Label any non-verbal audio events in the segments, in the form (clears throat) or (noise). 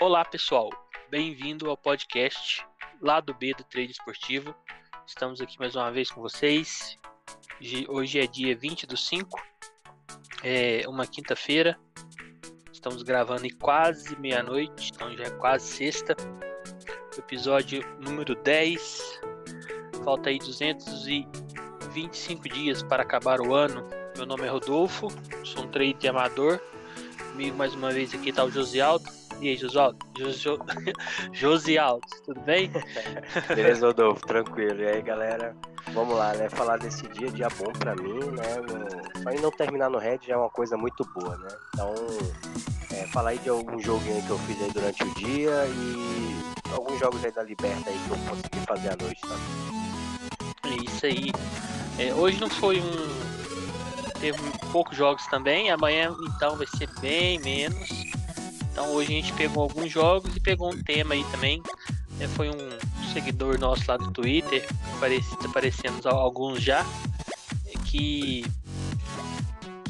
Olá, pessoal. Bem-vindo ao podcast Lado B do Trade Esportivo. Estamos aqui mais uma vez com vocês. Hoje é dia 20 do 5, é uma quinta-feira. Estamos gravando em quase meia-noite, então já é quase sexta. Episódio número 10. Falta aí 225 dias para acabar o ano. Meu nome é Rodolfo, sou um trader amador. Comigo mais uma vez aqui está o Josialdo. E aí, Josialdo? Jo, (laughs) Josialdo, tudo bem? Beleza, Rodolfo, tranquilo. E aí, galera? Vamos lá, né? Falar desse dia, dia bom pra mim, né? No... Só em não terminar no Red já é uma coisa muito boa, né? Então, é, falar aí de algum joguinho que eu fiz aí durante o dia e alguns jogos aí da Liberta aí que eu consegui fazer à noite também. É isso aí. É, hoje não foi um. Teve poucos jogos também. Amanhã então vai ser bem menos. Então hoje a gente pegou alguns jogos e pegou um tema aí também. É, foi um seguidor nosso lá do Twitter, aparecendo alguns já, que,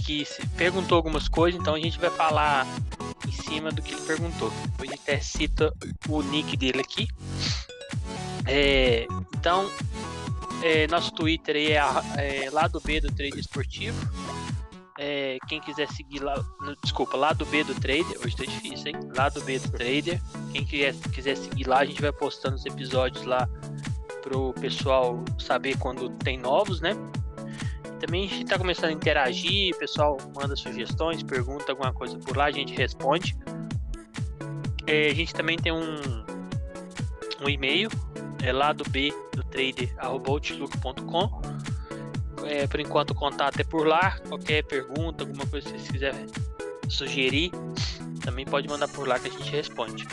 que perguntou algumas coisas, então a gente vai falar em cima do que ele perguntou. Depois a gente até cita o nick dele aqui. É, então, é, nosso Twitter aí é, é lado B do Trade Esportivo. É, quem quiser seguir lá, no, desculpa, lá do B do Trader, hoje tá difícil, hein? Lá do B do Trader. Quem quiser, quiser seguir lá, a gente vai postando os episódios lá pro pessoal saber quando tem novos, né? Também a gente tá começando a interagir, o pessoal manda sugestões, pergunta alguma coisa por lá, a gente responde. É, a gente também tem um, um e-mail, é lá do B do trader, outlook.com é, por enquanto o contato é por lá. Qualquer pergunta, alguma coisa que vocês quiserem sugerir, também pode mandar por lá que a gente responde.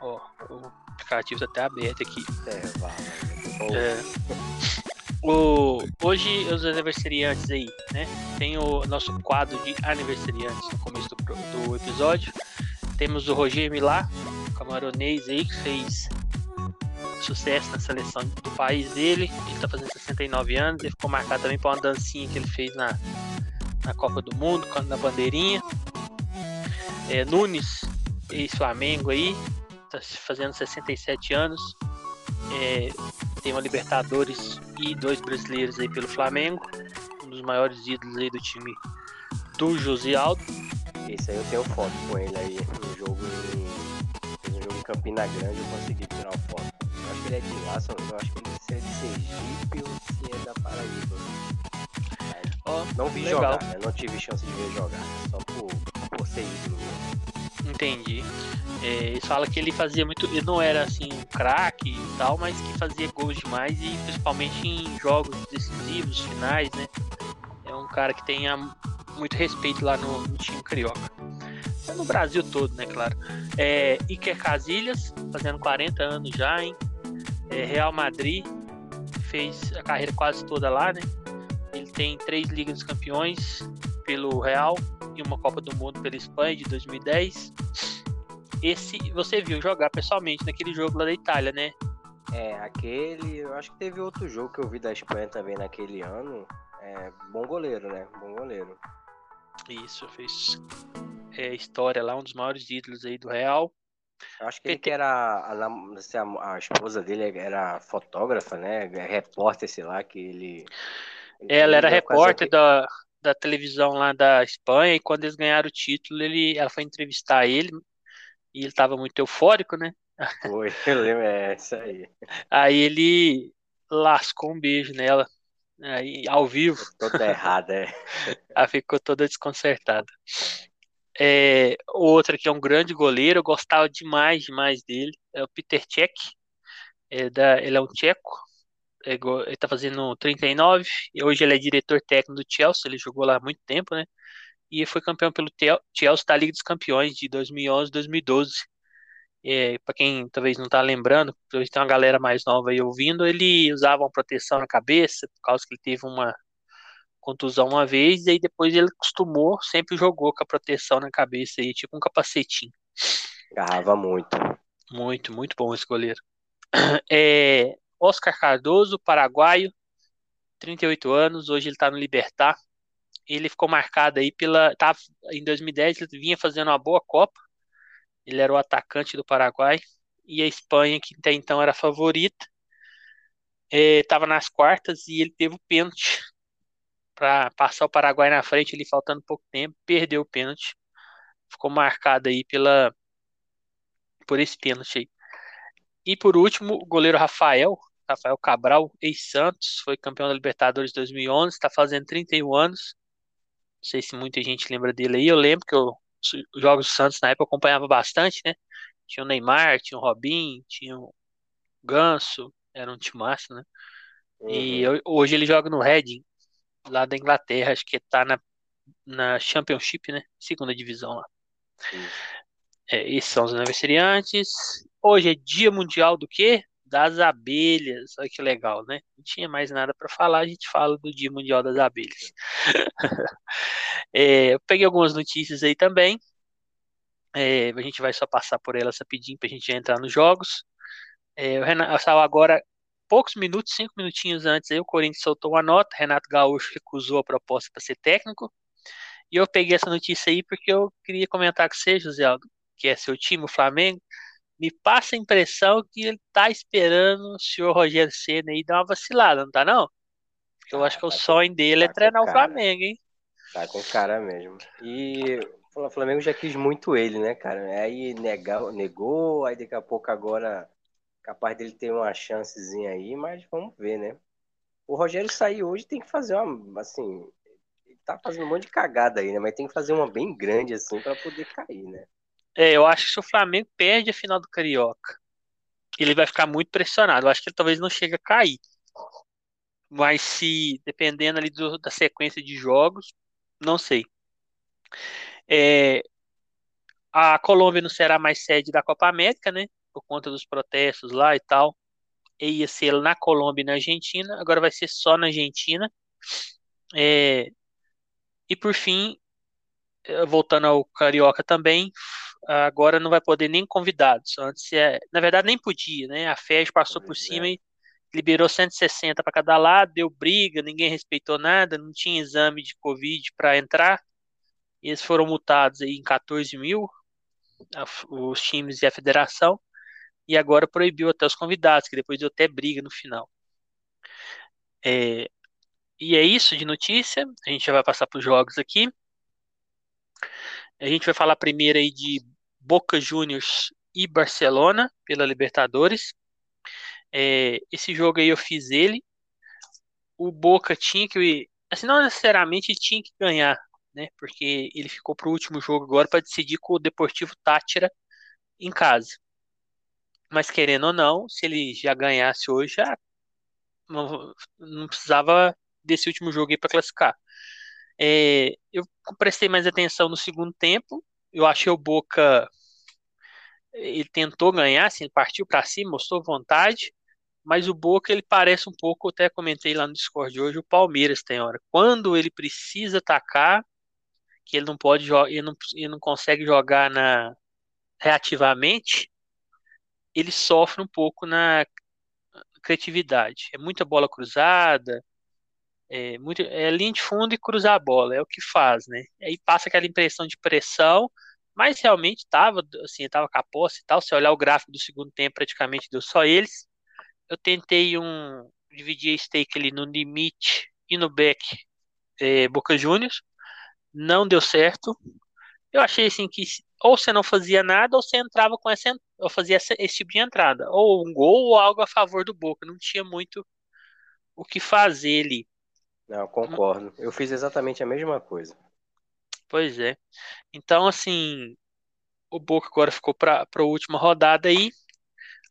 Ó, o aplicativo está até aberto aqui. É. É. O, hoje os aniversariantes aí, né? Tem o nosso quadro de aniversariantes no começo do, do episódio. Temos o Roger Milá, camaronês aí, que fez sucesso na seleção do país dele. Ele está fazendo 69 anos. Ele ficou marcado também por uma dancinha que ele fez na, na Copa do Mundo, na bandeirinha. É, Nunes, ex-Flamengo aí, está fazendo 67 anos. É, tem uma Libertadores e dois brasileiros aí pelo Flamengo. Um dos maiores ídolos aí do time do José Aldo. Esse aí eu tenho foto com ele aí no jogo em, no jogo em Campina Grande, eu consegui tirar uma foto ele é de lá, só, eu acho que ele se é de Sergipe ou se é da Paraíba. Oh, não vi legal. jogar, né? Não tive chance de ver jogar, só por, por ser ídolo Entendi. É, eles falam que ele fazia muito. Ele não era assim um craque e tal, mas que fazia gols demais e principalmente em jogos decisivos, finais, né? É um cara que tem muito respeito lá no, no time carioca. É no Brasil todo, né, claro. É, Iker Casilhas, fazendo 40 anos já, hein? É, Real Madrid, fez a carreira quase toda lá, né? Ele tem três Ligas dos Campeões pelo Real e uma Copa do Mundo pela Espanha de 2010. Esse você viu jogar pessoalmente naquele jogo lá da Itália, né? É, aquele. Eu acho que teve outro jogo que eu vi da Espanha também naquele ano. É, bom goleiro, né? Bom goleiro. Isso, fez é, história lá, um dos maiores ídolos aí do Real. Eu acho que ele que era a, a, a, esposa dele era fotógrafa, né? É repórter, sei lá, que ele. ele ela era repórter da, da televisão lá da Espanha, e quando eles ganharam o título, ele, ela foi entrevistar ele, e ele estava muito eufórico, né? Foi, (laughs) eu lembro, é isso aí. Aí ele lascou um beijo nela, aí, ao vivo. Toda errada, é. (laughs) Ela ficou toda desconcertada. É, outro que é um grande goleiro, eu gostava demais, demais dele, é o Peter Cech. É da, ele é um tcheco, é, ele tá fazendo 39, e hoje ele é diretor técnico do Chelsea, ele jogou lá há muito tempo, né? E foi campeão pelo Chelsea da Liga dos Campeões de 2011 2012. É, para quem talvez não tá lembrando, talvez tem uma galera mais nova aí ouvindo, ele usava uma proteção na cabeça, por causa que ele teve uma contusão uma vez, e aí depois ele acostumou, sempre jogou com a proteção na cabeça aí, tipo um capacetinho. Agarrava muito. Muito, muito bom esse goleiro. (clears throat) É, Oscar Cardoso, paraguaio, 38 anos, hoje ele tá no Libertar. ele ficou marcado aí pela. Tava, em 2010 ele vinha fazendo uma boa Copa. Ele era o atacante do Paraguai. E a Espanha, que até então era favorita, estava é, nas quartas e ele teve o pênalti para passar o Paraguai na frente, ali faltando pouco tempo, perdeu o pênalti. Ficou marcado aí pela por esse pênalti aí. E por último, o goleiro Rafael, Rafael Cabral, ex-Santos, foi campeão da Libertadores 2011, está fazendo 31 anos. Não sei se muita gente lembra dele aí. Eu lembro que eu, os jogos do Santos na época eu acompanhava bastante, né? Tinha o Neymar, tinha o Robin, tinha o Ganso, era um time massa, né? Uhum. E eu, hoje ele joga no Reading, lá da Inglaterra, acho que tá na, na Championship, né? Segunda divisão lá. É, esses são os aniversariantes. Hoje é Dia Mundial do quê? Das abelhas. Olha que legal, né? Não tinha mais nada para falar, a gente fala do Dia Mundial das Abelhas. (laughs) é, eu peguei algumas notícias aí também. É, a gente vai só passar por elas rapidinho para a gente entrar nos jogos. É, o Renato, agora, poucos minutos, cinco minutinhos antes, aí, o Corinthians soltou uma nota. Renato Gaúcho recusou a proposta para ser técnico. E eu peguei essa notícia aí porque eu queria comentar com você, José Aldo, que é seu time, o Flamengo. Me passa a impressão que ele tá esperando o senhor Rogério Senna aí dar uma vacilada, não tá não? Porque eu ah, acho que tá o sonho dele é tá é treinar o Flamengo, hein? Tá com cara mesmo. E o Flamengo já quis muito ele, né, cara? Aí negou, negou, aí daqui a pouco agora capaz dele ter uma chancezinha aí, mas vamos ver, né? O Rogério sair hoje tem que fazer uma, assim, ele tá fazendo um monte de cagada aí, né? Mas tem que fazer uma bem grande assim para poder cair, né? É, eu acho que se o Flamengo perde a final do Carioca, ele vai ficar muito pressionado. Eu acho que ele talvez não chegue a cair. Mas se, dependendo ali do, da sequência de jogos, não sei. É, a Colômbia não será mais sede da Copa América, né? Por conta dos protestos lá e tal. E ia ser na Colômbia e na Argentina, agora vai ser só na Argentina. É, e por fim, eh, voltando ao Carioca também, agora não vai poder nem convidados. Antes, é, na verdade, nem podia, né? A FED passou por cima é. e liberou 160 para cada lado, deu briga, ninguém respeitou nada, não tinha exame de Covid para entrar. E eles foram multados aí em 14 mil, os times e a federação, e agora proibiu até os convidados, que depois deu até briga no final. É, e é isso de notícia, a gente já vai passar para os jogos aqui. A gente vai falar primeiro aí de Boca Juniors e Barcelona pela Libertadores. É, esse jogo aí eu fiz ele. O Boca tinha que, assim, não necessariamente tinha que ganhar, né? Porque ele ficou pro último jogo agora para decidir com o Deportivo Tátira em casa. Mas querendo ou não, se ele já ganhasse hoje, já não, não precisava desse último jogo aí para classificar. É, eu prestei mais atenção no segundo tempo. Eu achei o Boca. Ele tentou ganhar, assim, partiu para cima, mostrou vontade. Mas o Boca, ele parece um pouco, até comentei lá no Discord hoje, o Palmeiras tem hora. Quando ele precisa atacar, que ele não pode ele não, ele não consegue jogar na reativamente, ele sofre um pouco na criatividade. É muita bola cruzada, é, muito, é linha de fundo e cruzar a bola, é o que faz, né? Aí passa aquela impressão de pressão, mas realmente estava assim, tava com a posse e tal. Se olhar o gráfico do segundo tempo, praticamente deu só eles. Eu tentei um dividir a stake ali no limite e no back é, Boca Juniors, não deu certo. Eu achei assim que ou você não fazia nada ou você entrava com essa ou fazia esse, esse tipo de entrada, ou um gol ou algo a favor do Boca, não tinha muito o que fazer ali. Não, concordo. Eu fiz exatamente a mesma coisa. Pois é. Então, assim, o Boca agora ficou para a última rodada aí,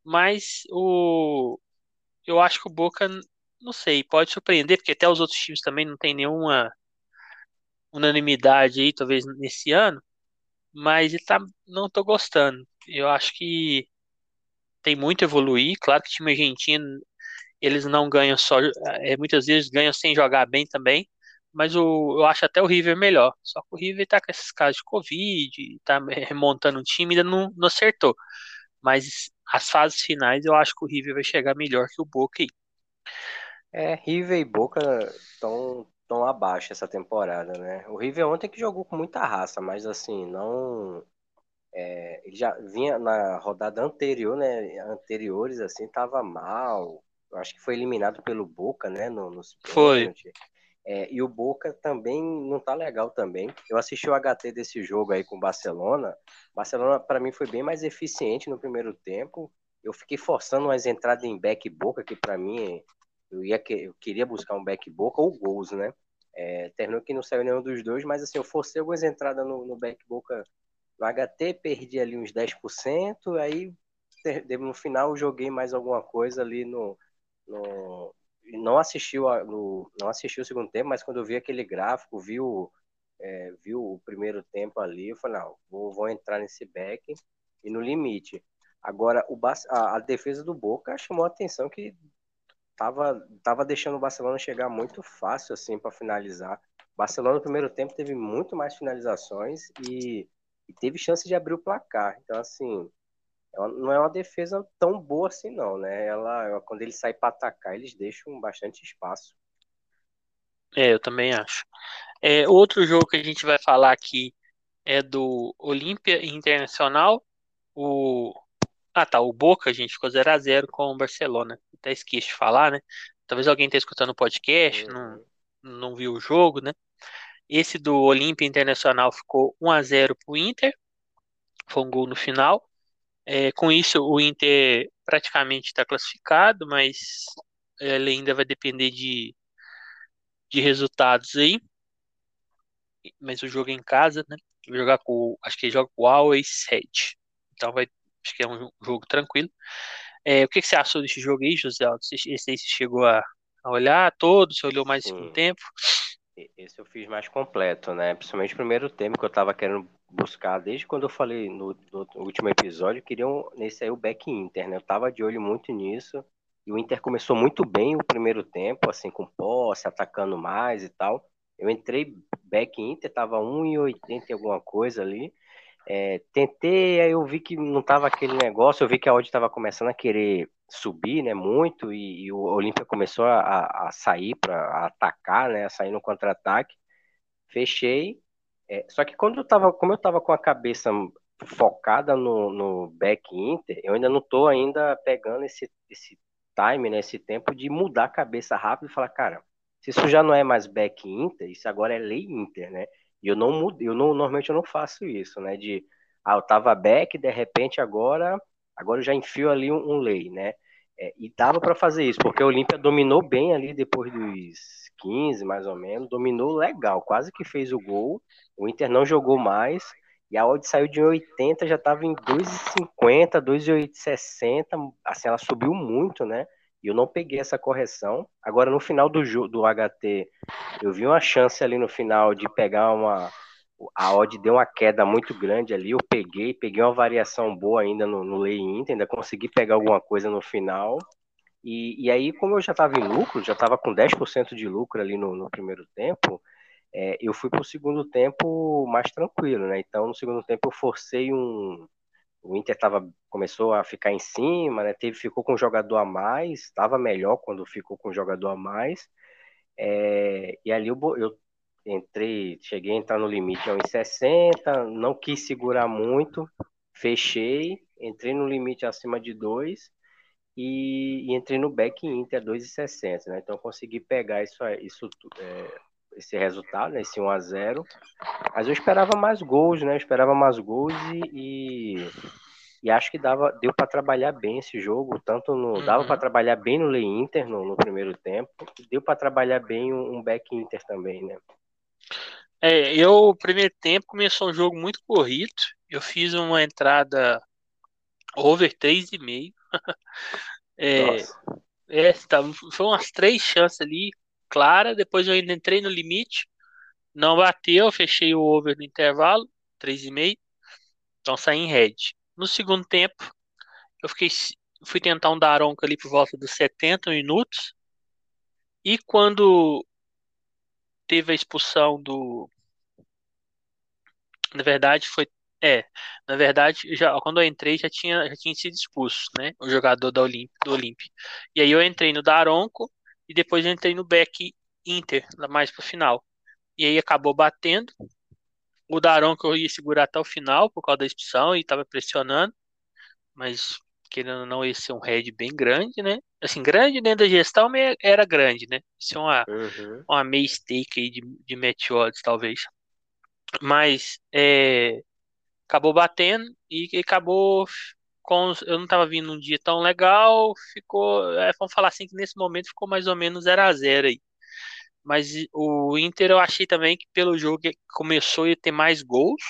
mas o eu acho que o Boca, não sei, pode surpreender, porque até os outros times também não tem nenhuma unanimidade aí, talvez nesse ano, mas ele tá, não tô gostando. Eu acho que tem muito a evoluir. Claro que o time argentino eles não ganham só, é, muitas vezes ganham sem jogar bem também, mas o, eu acho até o River melhor. Só que o River tá com esses casos de Covid, tá remontando o time, ainda não, não acertou. Mas as fases finais eu acho que o River vai chegar melhor que o Boca aí. É, River e Boca estão tom abaixo essa temporada, né? O River ontem que jogou com muita raça, mas assim, não. É, ele já vinha na rodada anterior, né? Anteriores, assim, tava mal. Eu acho que foi eliminado pelo Boca, né? No, nos foi. É, e o Boca também não tá legal também. Eu assisti o HT desse jogo aí com o Barcelona. Barcelona, para mim, foi bem mais eficiente no primeiro tempo. Eu fiquei forçando umas entradas em back Boca, que para mim eu, ia, eu queria buscar um back Boca ou gols, né? É, terminou que não saiu nenhum dos dois, mas assim, eu forcei algumas entradas no, no back Boca no HT, perdi ali uns 10%, aí no final joguei mais alguma coisa ali no, no, não assistiu no, não assistiu o segundo tempo, mas quando eu vi aquele gráfico, viu é, viu o primeiro tempo ali, eu falei, não, vou, vou entrar nesse back e no limite. Agora, o, a, a defesa do Boca chamou a atenção que tava, tava deixando o Barcelona chegar muito fácil assim para finalizar. O Barcelona no primeiro tempo teve muito mais finalizações e, e teve chance de abrir o placar. Então, assim, ela não é uma defesa tão boa assim, não, né? Ela, quando ele sai para atacar, eles deixam bastante espaço. É, eu também acho. É, outro jogo que a gente vai falar aqui é do Olímpia Internacional. O ah, tá, o Boca, a gente ficou 0 a 0 com o Barcelona. Até esqueci de falar, né? Talvez alguém esteja escutando o podcast, uhum. não, não viu o jogo, né? Esse do Olímpia Internacional ficou 1 a 0 pro Inter. Foi um gol no final. É, com isso, o Inter praticamente está classificado, mas ele ainda vai depender de, de resultados aí. Mas o jogo é em casa, né? Vai jogar com, acho que ele joga com o Always Red. Então vai, acho que é um jogo tranquilo. É, o que, que, você achou desse jogo aí, José? Esse aí você chegou a, a olhar todo? Você olhou mais um tempo? Esse eu fiz mais completo, né? Principalmente o primeiro tempo que eu tava querendo buscar desde quando eu falei no, no último episódio, queriam nesse aí o back Inter, né? Eu tava de olho muito nisso. E o Inter começou muito bem o primeiro tempo, assim, com posse, atacando mais e tal. Eu entrei back Inter, tava 1,80 e alguma coisa ali. É, tentei, aí eu vi que não tava aquele negócio, eu vi que a odd estava começando a querer subir, né, muito, e, e o Olímpia começou a, a sair para atacar, né, a sair no contra-ataque. Fechei. É, só que quando eu tava, como eu tava com a cabeça focada no, no back Inter, eu ainda não tô ainda pegando esse, esse time, né, esse tempo de mudar a cabeça rápido e falar, cara, se isso já não é mais back Inter, isso agora é lei Inter, né? E eu não mudo, eu não, normalmente eu não faço isso, né? De, ah, eu tava back, de repente agora, agora eu já enfio ali um, um lay, né? É, e dava para fazer isso, porque o Olímpia dominou bem ali depois dos 15, mais ou menos, dominou legal, quase que fez o gol. O Inter não jogou mais, e a odd saiu de 80, já estava em 2,50, 2,60, assim, ela subiu muito, né? E eu não peguei essa correção. Agora, no final do, do HT, eu vi uma chance ali no final de pegar uma. A odd deu uma queda muito grande ali. Eu peguei, peguei uma variação boa ainda no, no Lay Inter, ainda consegui pegar alguma coisa no final. E, e aí, como eu já estava em lucro, já estava com 10% de lucro ali no, no primeiro tempo, é, eu fui para o segundo tempo mais tranquilo, né? Então, no segundo tempo, eu forcei um, o Inter tava, começou a ficar em cima, né? Teve, ficou com um jogador a mais, estava melhor quando ficou com um jogador a mais. É, e ali eu, eu, entrei, cheguei a entrar no limite a 1,60, não quis segurar muito, fechei, entrei no limite acima de 2 e, e, entrei no back Inter a 2,60, né? Então consegui pegar isso, isso é, esse resultado, né, esse 1 a 0 Mas eu esperava mais gols, né? Eu esperava mais gols e, e, e acho que dava, deu para trabalhar bem esse jogo, tanto no uhum. dava para trabalhar bem no Lei Inter no, no primeiro tempo, deu para trabalhar bem um, um, back Inter também, né? É, eu primeiro tempo começou um jogo muito corrido. Eu fiz uma entrada over 3,5. (laughs) é, é, tá, foi umas três chances ali clara. Depois eu ainda entrei no limite. Não bateu, fechei o over no intervalo, 3,5. Então saí em red. No segundo tempo, eu fiquei fui tentar um Daronco ali por volta dos 70 minutos. E quando teve a expulsão do. Na verdade, foi. É, na verdade, já, quando eu entrei já tinha, já tinha sido expulso, né? O jogador da Olimp, do Olímpia. E aí eu entrei no Daronco e depois entrei no back Inter, mais pro final. E aí acabou batendo. O Daron que eu ia segurar até o final por causa da expulsão e tava pressionando. Mas querendo ou não, esse é um head bem grande, né? Assim, grande dentro da gestão era grande, né? Isso é uma, uhum. uma meia stake aí de, de match odds, talvez. Mas é, acabou batendo e, e acabou com, eu não estava vindo um dia tão legal, ficou, é, vamos falar assim que nesse momento ficou mais ou menos 0 a 0 aí. Mas o Inter eu achei também que pelo jogo começou a ter mais gols.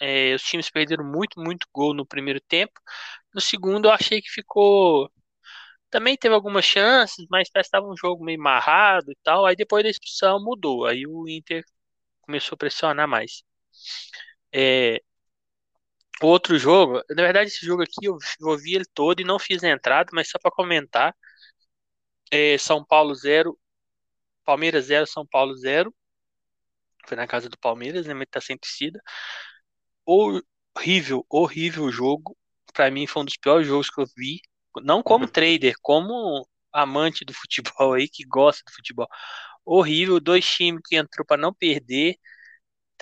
É, os times perderam muito, muito gol no primeiro tempo. No segundo eu achei que ficou. Também teve algumas chances, mas parece que estava um jogo meio marrado e tal. Aí depois da expulsão mudou. Aí o Inter começou a pressionar mais. É, outro jogo, na verdade, esse jogo aqui eu, eu vi ele todo e não fiz a entrada, mas só para comentar. É, São Paulo 0, Palmeiras 0, São Paulo 0. Foi na casa do Palmeiras, né? Mas tá sem torcida. Horrível, horrível jogo. Para mim foi um dos piores jogos que eu vi. Não como uhum. trader, como amante do futebol aí, que gosta do futebol. Horrível, dois times que entrou para não perder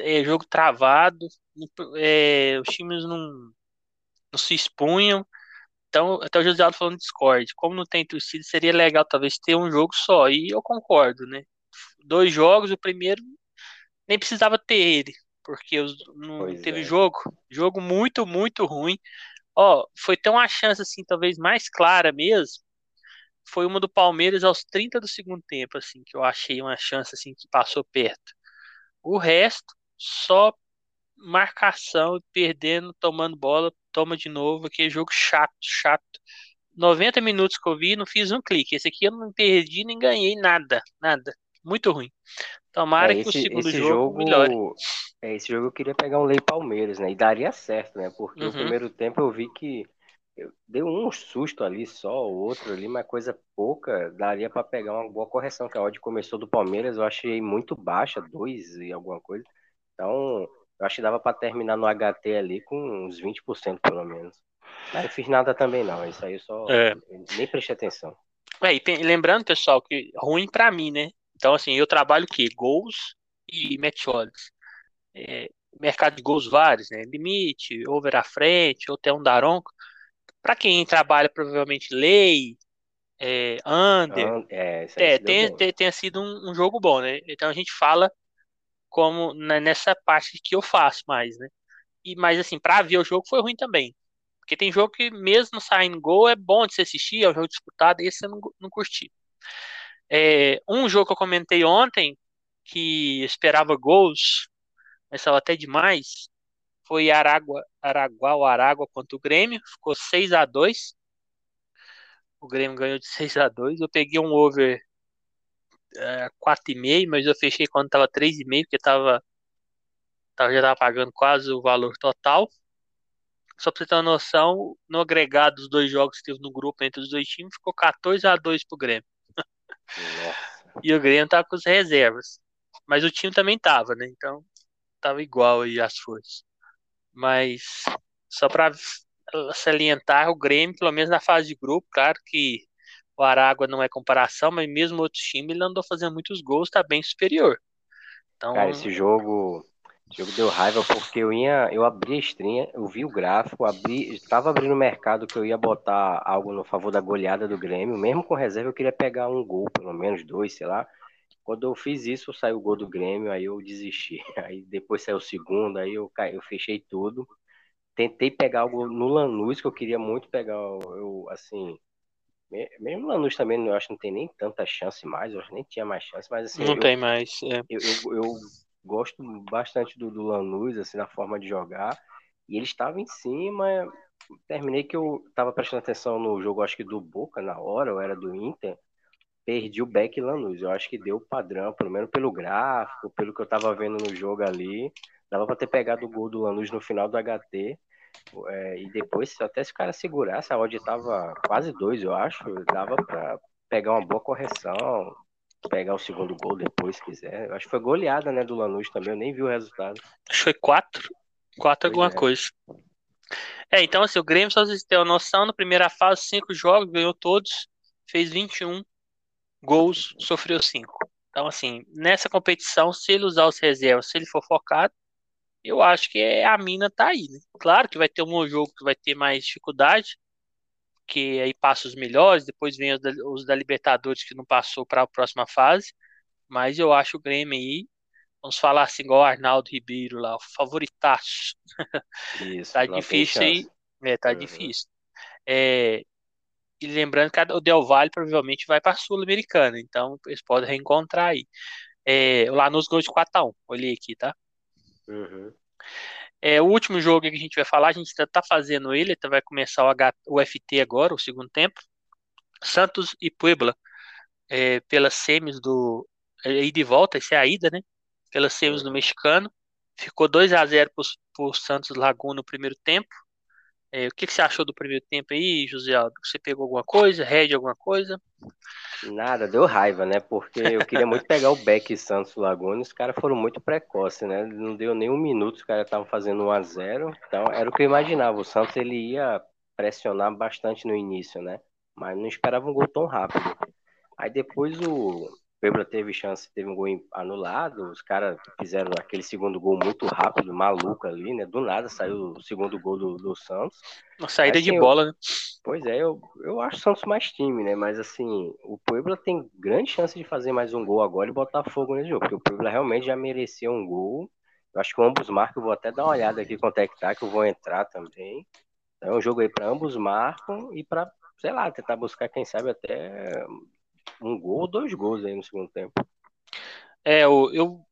é, jogo travado, é, os times não, não se expunham. Então, até o José Aldo falando Discord, como não tem torcida, seria legal talvez ter um jogo só. E eu concordo, né? Dois jogos, o primeiro nem precisava ter ele, porque os, não pois teve é. jogo. Jogo muito, muito ruim. Ó, foi ter uma chance assim, talvez mais clara mesmo. Foi uma do Palmeiras aos 30 do segundo tempo, assim, que eu achei uma chance assim que passou perto. O resto, só marcação, perdendo, tomando bola, toma de novo, aquele jogo chato, chato. 90 minutos que eu vi, não fiz um clique. Esse aqui eu não perdi nem ganhei nada, nada. Muito ruim. Tomara é, esse, que o segundo jogo, jogo melhore. É, esse jogo eu queria pegar um Lei Palmeiras, né? E daria certo, né? Porque uhum. o primeiro tempo eu vi que deu um susto ali só, o outro ali, mas coisa pouca, daria para pegar uma boa correção, que a odd começou do Palmeiras, eu achei muito baixa, dois e alguma coisa. Então, eu acho que dava para terminar no HT ali com uns 20% pelo menos. Mas não fiz nada também não, isso aí eu só é. nem prestei atenção. É, e lembrando, pessoal, que ruim para mim, né? Então, assim, eu trabalho o quê? Gols e match odds. É, mercado de gols vários, né? Limite, over à frente, ou até um daronco. Para quem trabalha, provavelmente lei, é, under, é, é sido um, um, jogo bom, né? Então a gente fala como né, nessa parte que eu faço mais, né? E, mas assim, para ver o jogo foi ruim também. Porque tem jogo que mesmo saindo gol é bom de se assistir, é um jogo disputado, e esse eu não, não curti. É, um jogo que eu comentei ontem, que esperava gols, mas estava até demais, foi Aragua, Araguá Aragua contra o Grêmio, ficou 6 a 2 O Grêmio ganhou de 6 a 2 Eu peguei um over é, 4,5, mas eu fechei quando tava 3,5, porque tava, tava, já tava pagando quase o valor total. Só pra você ter uma noção, no agregado dos dois jogos que teve no grupo entre os dois times, ficou 14 a 2 pro Grêmio. e o Grêmio tava com as reservas. Mas o time também tava, né? Então tava igual aí as forças. Mas só para salientar o Grêmio, pelo menos na fase de grupo, claro que o Aragua não é comparação, mas mesmo outro time ele andou fazendo muitos gols, tá bem superior. Então, Cara, esse jogo, esse jogo deu raiva porque eu ia, eu abri a estrinha, eu vi o gráfico, abri, estava abrindo o mercado que eu ia botar algo no favor da goleada do Grêmio, mesmo com reserva eu queria pegar um gol, pelo menos dois, sei lá. Quando eu fiz isso, saiu o gol do Grêmio, aí eu desisti. (laughs) Aí depois saiu o segundo, aí eu, eu fechei tudo. Tentei pegar algo no Lanús, que eu queria muito pegar, eu, assim, mesmo Lanús também, eu acho que não tem nem tanta chance mais, eu acho que nem tinha mais chance, mas assim. Não eu, tem mais. É. Eu, eu, eu, gosto bastante do, do Lanús, assim, na forma de jogar. E ele estava em cima. Terminei que eu estava prestando atenção no jogo, acho que do Boca na hora, ou era do Inter. Perdi o Beck Lanús. Eu acho que deu padrão, pelo menos pelo gráfico, pelo que eu estava vendo no jogo ali. Dava para ter pegado o gol do Lanús no final do HT. É, e depois, até se o cara segurasse, a odd tava quase dois, eu acho, dava para pegar uma boa correção, pegar o segundo gol depois, se quiser. Eu acho que foi goleada, né, do Lanús também, eu nem vi o resultado. Acho que foi quatro, quatro alguma é. coisa. É, então assim, o Grêmio, só vocês terem uma noção, na primeira fase, cinco jogos, ganhou todos, fez 21 gols, sofreu cinco. Então, assim, nessa competição, se ele usar os reservas, se ele for focado, eu acho que é, a mina tá aí, né? Claro que vai ter um jogo que vai ter mais dificuldade, que aí passa os melhores, depois vem os da, os da Libertadores que não passou para a próxima fase, mas eu acho o Grêmio aí, vamos falar assim, igual o Arnaldo Ribeiro lá, o favoritaço. Isso, (laughs) tá difícil aí. É, tá uhum. difícil. É, e lembrando que o Del Valle provavelmente vai para a Sul-Americana, então eles podem reencontrar aí. É, o Lanús ganhou de 4x1, olhei aqui, tá? Uhum. É, o último jogo que a gente vai falar, a gente está tá fazendo ele, tá, vai começar o, H, o FT agora, o segundo tempo. Santos e Puebla, é, pelas semis do. É, de volta, essa é a ida, né? Pelas semis do mexicano. Ficou 2 a 0 para o Santos Laguna no primeiro tempo. É, o que, que, você achou do primeiro tempo aí, José Aldo? Você pegou alguma coisa? Red alguma coisa? Nada, deu raiva, né? Porque eu queria muito pegar o Beck Santos Laguna, os caras foram muito precoces, né? Não deu nem um minuto, os caras estavam fazendo 1 a 0 Então era o que eu imaginava. O Santos ele ia pressionar bastante no início, né? Mas não esperava um gol tão rápido. Aí depois o, Puebla teve chance, teve um gol anulado, os caras fizeram aquele segundo gol muito rápido, maluco ali, né? Do nada saiu o segundo gol do, do Santos. Uma saída assim, de bola, eu, né? Pois é, eu, eu acho o Santos mais time, né? Mas assim, o Puebla tem grande chance de fazer mais um gol agora e botar fogo nesse jogo, porque o Puebla realmente já merecia um gol. Eu acho que ambos marcam, eu vou até dar uma olhada aqui quanto é que tá, que eu vou entrar também. Então é um jogo aí para ambos marcam e para, sei lá, tentar buscar, quem sabe, até um gol ou dois gols aí no segundo tempo. É, eu, eu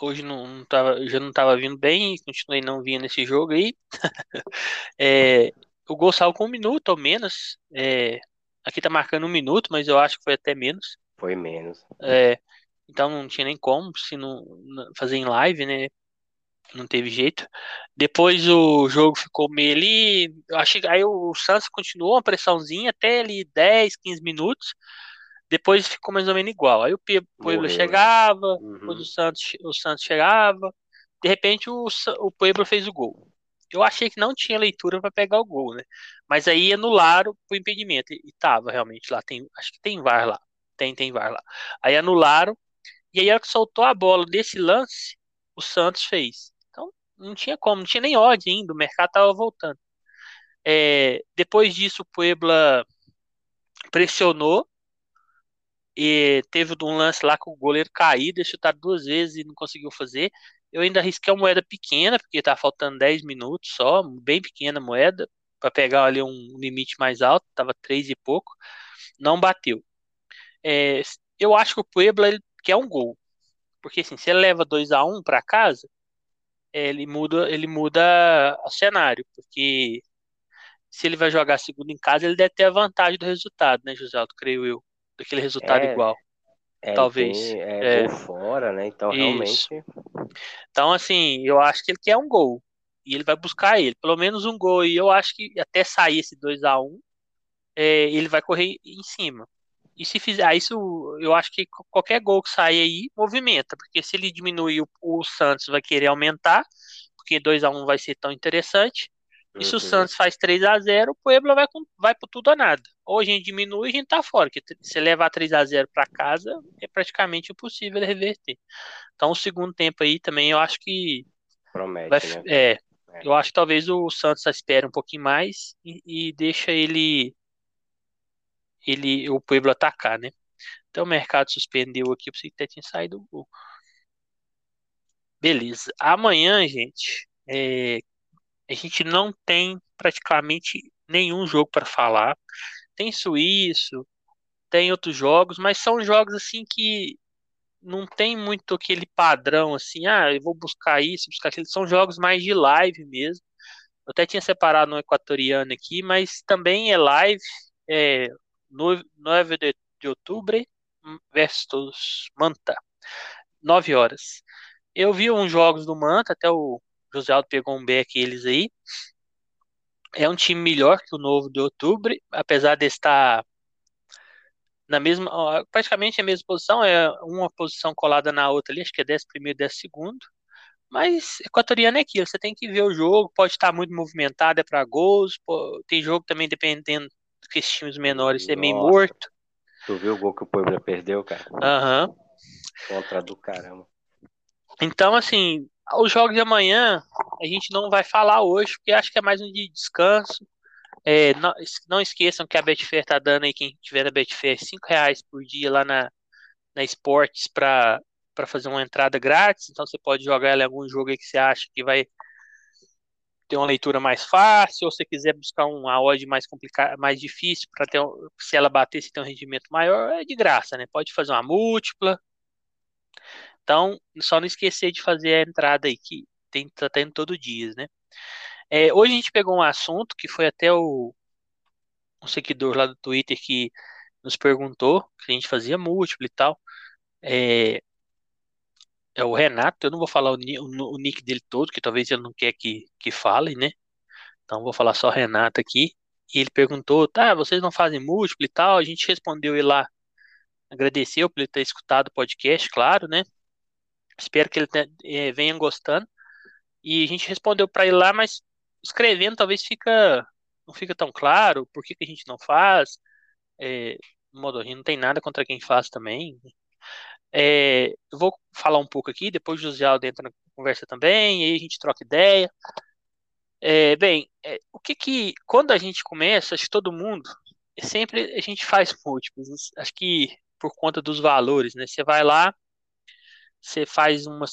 hoje não, não tava, já não estava vindo bem, continuei não vindo nesse jogo aí. (laughs) é, o gol saiu com um minuto ou menos. É, aqui tá marcando um minuto, mas eu acho que foi até menos. Foi menos. É, então não tinha nem como se não fazer em live, né? Não teve jeito. Depois o jogo ficou meio ali. Achei, aí o Santos continuou uma pressãozinha até ali 10, 15 minutos. Depois ficou mais ou menos igual. Aí o Puebla chegava, uhum. depois o Santos, o Santos chegava. De repente o, o Puebla fez o gol. Eu achei que não tinha leitura para pegar o gol, né? Mas aí anularam o impedimento. E, tava realmente lá. Tem, acho que tem VAR lá. Tem, tem VAR lá. Aí anularam. E aí, a que soltou a bola desse lance, o Santos fez. Então, não tinha como, não tinha nem ódio ainda. O mercado tava voltando. É, depois disso, o Puebla pressionou e teve um lance lá com o goleiro cair, deixou chutar duas vezes e não conseguiu fazer. Eu ainda arrisquei uma moeda pequena, porque tá faltando 10 minutos só, bem pequena moeda, para pegar ali um limite mais alto, tava 3 e pouco. Não bateu. É, eu acho que o Puebla ele quer um gol. Porque assim, se ele leva 2 a 1 para casa, ele muda, ele muda o cenário, porque se ele vai jogar segundo em casa, ele deve ter a vantagem do resultado, né, José Alto, creio eu daquele resultado é, igual. É, talvez. Tem, é, é, gol fora, né? Então, Isso. realmente. Então, assim, eu acho que ele quer um gol. E ele vai buscar ele, pelo menos um gol. E eu acho que até sair esse 2 a 1 é, ele vai correr em cima. E se fizer isso, eu acho que qualquer gol que sair aí movimenta, porque se ele diminuir, o, o Santos vai querer aumentar, porque 2 a 1 vai ser tão interessante. E se o uhum. Santos faz 3 a 0 o Puebla vai, vai por tudo ou nada. Ou a gente diminui a gente tá fora. Porque se levar 3 a 0 para casa, é praticamente impossível reverter. Então o segundo tempo aí também eu acho que. Promete, vai, né? É, é. Eu acho que talvez o Santos espere um pouquinho mais e, e deixa ele. ele o Puebla atacar, né? Então o mercado suspendeu aqui, para você até tinha saído o gol. Beleza. Amanhã, gente, é, a gente não tem praticamente nenhum jogo para falar. Tem Suíço, tem outros jogos, mas são jogos assim que não tem muito aquele padrão assim, ah, eu vou buscar isso, buscar aquilo. São jogos mais de live mesmo. Eu até tinha separado um equatoriano aqui, mas também é live, é 9 de, de outubro versus Manta, 9 horas. Eu vi uns jogos do Manta, até o José Aldo pegou um back eles aí. É um time melhor que o novo de outubro, apesar de estar na mesma, praticamente a mesma posição, é uma posição colada na outra ali, acho que é 11 primeiro, 10 segundo. Mas equatoriano é aquilo, você tem que ver o jogo, pode estar muito movimentado, é para gols, pô, tem jogo também dependendo que esses times menores é meio morto. Tu viu o gol que o Puebla perdeu, cara? Aham. Uhum. Contra do caramba. Então, assim, os jogos de amanhã a gente não vai falar hoje, porque acho que é mais um dia de descanso. É, não, não, esqueçam que a Betfair tá dando aí, quem tiver na Betfair, 5 reais por dia lá na, na Esportes para fazer uma entrada grátis. Então você pode jogar ela em algum jogo aí que você acha que vai ter uma leitura mais fácil, ou se quiser buscar uma odd mais complicada, mais difícil para ter se ela bater se tem um rendimento maior, é de graça, né? Pode fazer uma múltipla. Então, só não esquecer de fazer a entrada aí que tem tá tendo todo dia, né? É, hoje a gente pegou um assunto que foi até o um seguidor lá do Twitter que nos perguntou se a gente fazia múltiplo e tal. É, é o Renato, eu não vou falar o, o, o, nick dele todo, que talvez ele não quer que, que fale, né? Então vou falar só Renato aqui. E ele perguntou, tá, vocês não fazem múltiplo e tal? A gente respondeu ele lá, agradeceu por ele ter escutado o podcast, claro, né? Espero que ele é, venha gostando. E a gente respondeu para ele lá, mas escrevendo talvez fica não fica tão claro por que, que a gente não faz. É, modo não tem nada contra quem faz também. É, eu vou falar um pouco aqui, depois o José Aldo entra na conversa também, aí a gente troca ideia. É, bem, é, o que que, quando a gente começa, acho que todo mundo, é sempre a gente faz múltiplos, acho que por conta dos valores, né? Você vai lá, você faz umas,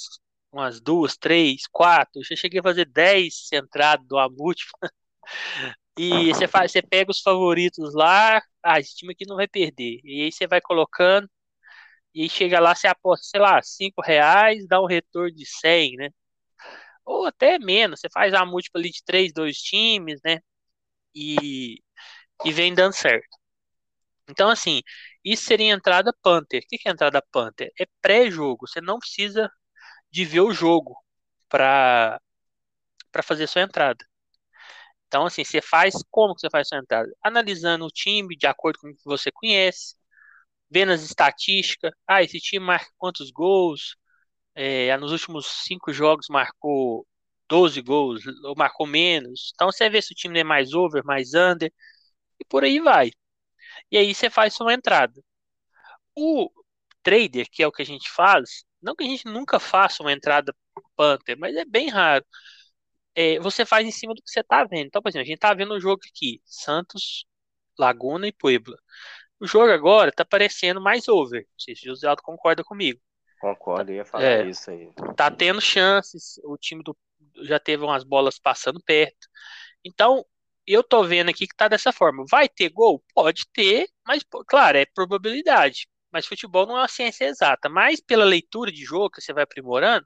umas duas, três, quatro, eu já cheguei a fazer dez entradas do múltipla, (laughs) e você, faz, você pega os favoritos lá, ah, esse time aqui não vai perder, e aí você vai colocando, e chega lá, você aposta, sei lá, 5 reais, dá um retorno de 100, né? Ou até menos, você faz a múltipla ali de 3, 2 times, né? E, e vem dando certo. Então, assim, isso seria entrada Panther. O que é entrada Panther? É pré-jogo. Você não precisa de ver o jogo para fazer sua entrada. Então, assim, você faz como que você faz sua entrada? Analisando o time de acordo com o que você conhece, vendo as estatísticas, ah, esse time marca quantos gols, é, nos últimos cinco jogos marcou 12 gols, ou marcou menos. Então você vê se o time é mais over, mais under, e por aí vai. E aí você faz sua entrada. O trader, que é o que a gente faz, não que a gente nunca faça uma entrada Panther, mas é bem raro. É, você faz em cima do que você está vendo. Então, por exemplo, a gente está vendo um jogo aqui: Santos, Laguna e Puebla. O jogo agora tá parecendo mais over. Não sei se o José Aldo concorda comigo. Concordo, ia falar é, isso aí. Tá tendo chances, o time do, já teve umas bolas passando perto. Então, eu tô vendo aqui que tá dessa forma. Vai ter gol? Pode ter, mas, claro, é probabilidade. Mas futebol não é uma ciência exata. Mas pela leitura de jogo que você vai aprimorando,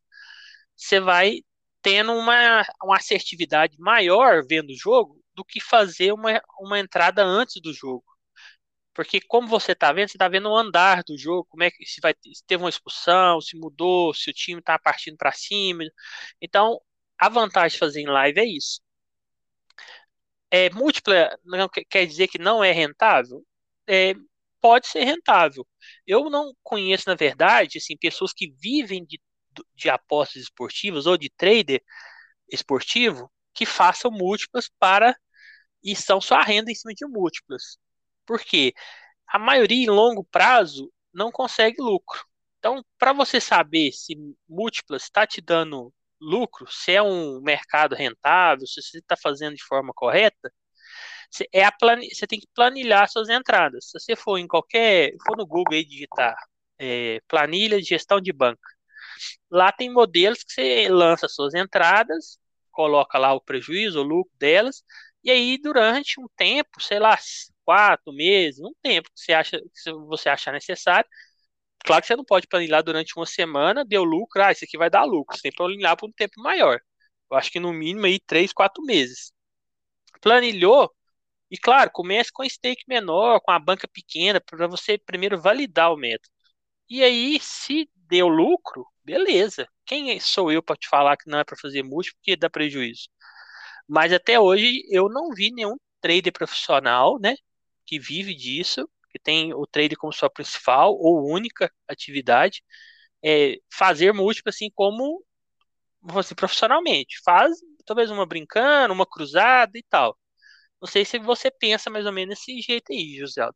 você vai tendo uma, uma assertividade maior vendo o jogo do que fazer uma, uma entrada antes do jogo. Porque como você está vendo, você está vendo o andar do jogo, como é que se vai se teve uma expulsão, se mudou, se o time está partindo para cima. Então, a vantagem de fazer em live é isso. É múltipla não quer dizer que não é rentável? É, pode ser rentável. Eu não conheço, na verdade, assim, pessoas que vivem de, de apostas esportivas ou de trader esportivo que façam múltiplas para e são só renda em cima de múltiplas. Porque a maioria em longo prazo não consegue lucro. Então, para você saber se múltiplas está te dando lucro, se é um mercado rentável, se você está fazendo de forma correta, você, é a plane... você tem que planilhar suas entradas. Se você for em qualquer. for no Google e digitar é, planilha de gestão de banca, lá tem modelos que você lança suas entradas, coloca lá o prejuízo, o lucro delas, e aí durante um tempo, sei lá, quatro meses, um tempo que você acha que você achar necessário. Claro que você não pode planilhar durante uma semana, deu lucro, ah, isso aqui vai dar lucro. Você tem que planilhar por um tempo maior. Eu acho que no mínimo aí três, quatro meses. Planilhou, e claro, comece com stake menor, com a banca pequena, para você primeiro validar o método. E aí, se deu lucro, beleza. Quem sou eu para te falar que não é para fazer múltiplo porque dá prejuízo? Mas até hoje eu não vi nenhum trader profissional, né, que vive disso, que tem o trade como sua principal ou única atividade, é, fazer múltiplo assim como você profissionalmente. Faz talvez uma brincando, uma cruzada e tal. Não sei se você pensa mais ou menos desse jeito aí, José.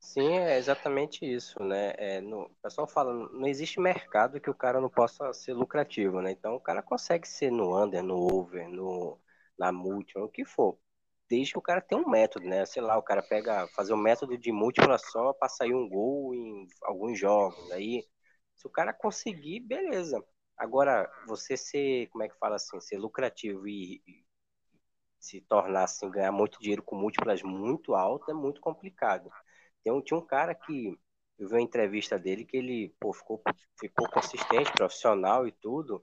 Sim, é exatamente isso, né? É, no, o pessoal fala, não existe mercado que o cara não possa ser lucrativo, né? Então o cara consegue ser no under, no over, no, na múltipla, o que for. Desde que o cara tenha um método, né? Sei lá, o cara pega, fazer um método de múltipla só para sair um gol em alguns jogos. Aí, se o cara conseguir, beleza. Agora, você ser, como é que fala assim, ser lucrativo e, e se tornar assim, ganhar muito dinheiro com múltiplas muito altas é muito complicado. Um, tinha um cara que eu vi uma entrevista dele que ele pô, ficou, ficou consistente, profissional e tudo,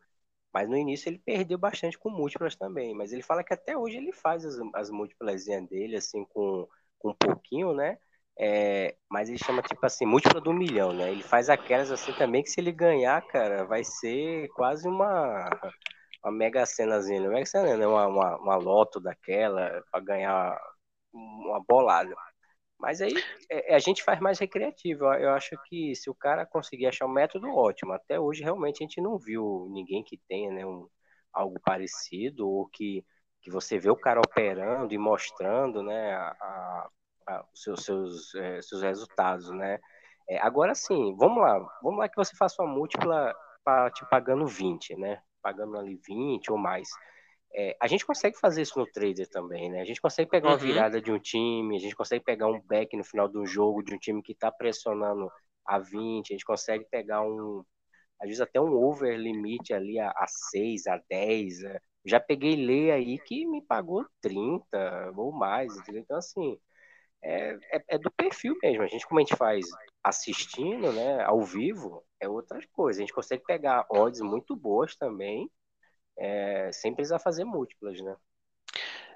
mas no início ele perdeu bastante com múltiplas também. Mas ele fala que até hoje ele faz as, as múltiplas dele, assim, com, com um pouquinho, né? É, mas ele chama tipo assim, múltipla do milhão, né? Ele faz aquelas assim também que se ele ganhar, cara, vai ser quase uma, uma mega cenazinha. Não é mega cena, né? Uma, uma, uma loto daquela para ganhar uma bolada. Mas aí é, a gente faz mais recreativo. Eu acho que se o cara conseguir achar um método, ótimo. Até hoje, realmente, a gente não viu ninguém que tenha né, um, algo parecido ou que, que você vê o cara operando e mostrando né, a, a, os seus, seus, é, seus resultados. Né? É, agora sim, vamos lá. Vamos lá que você faça uma múltipla pra, te pagando 20, né? Pagando ali 20 ou mais. É, a gente consegue fazer isso no trader também, né? A gente consegue pegar uma uhum. virada de um time, a gente consegue pegar um back no final de um jogo de um time que está pressionando a 20, a gente consegue pegar um, às vezes até um over limite ali a, a 6, a 10. É. Já peguei lei aí que me pagou 30 ou mais, entendeu? Então, assim, é, é, é, do perfil mesmo. A gente, como a gente faz assistindo, né, ao vivo, é outra coisa. A gente consegue pegar odds muito boas também é, sem precisar fazer múltiplas, né?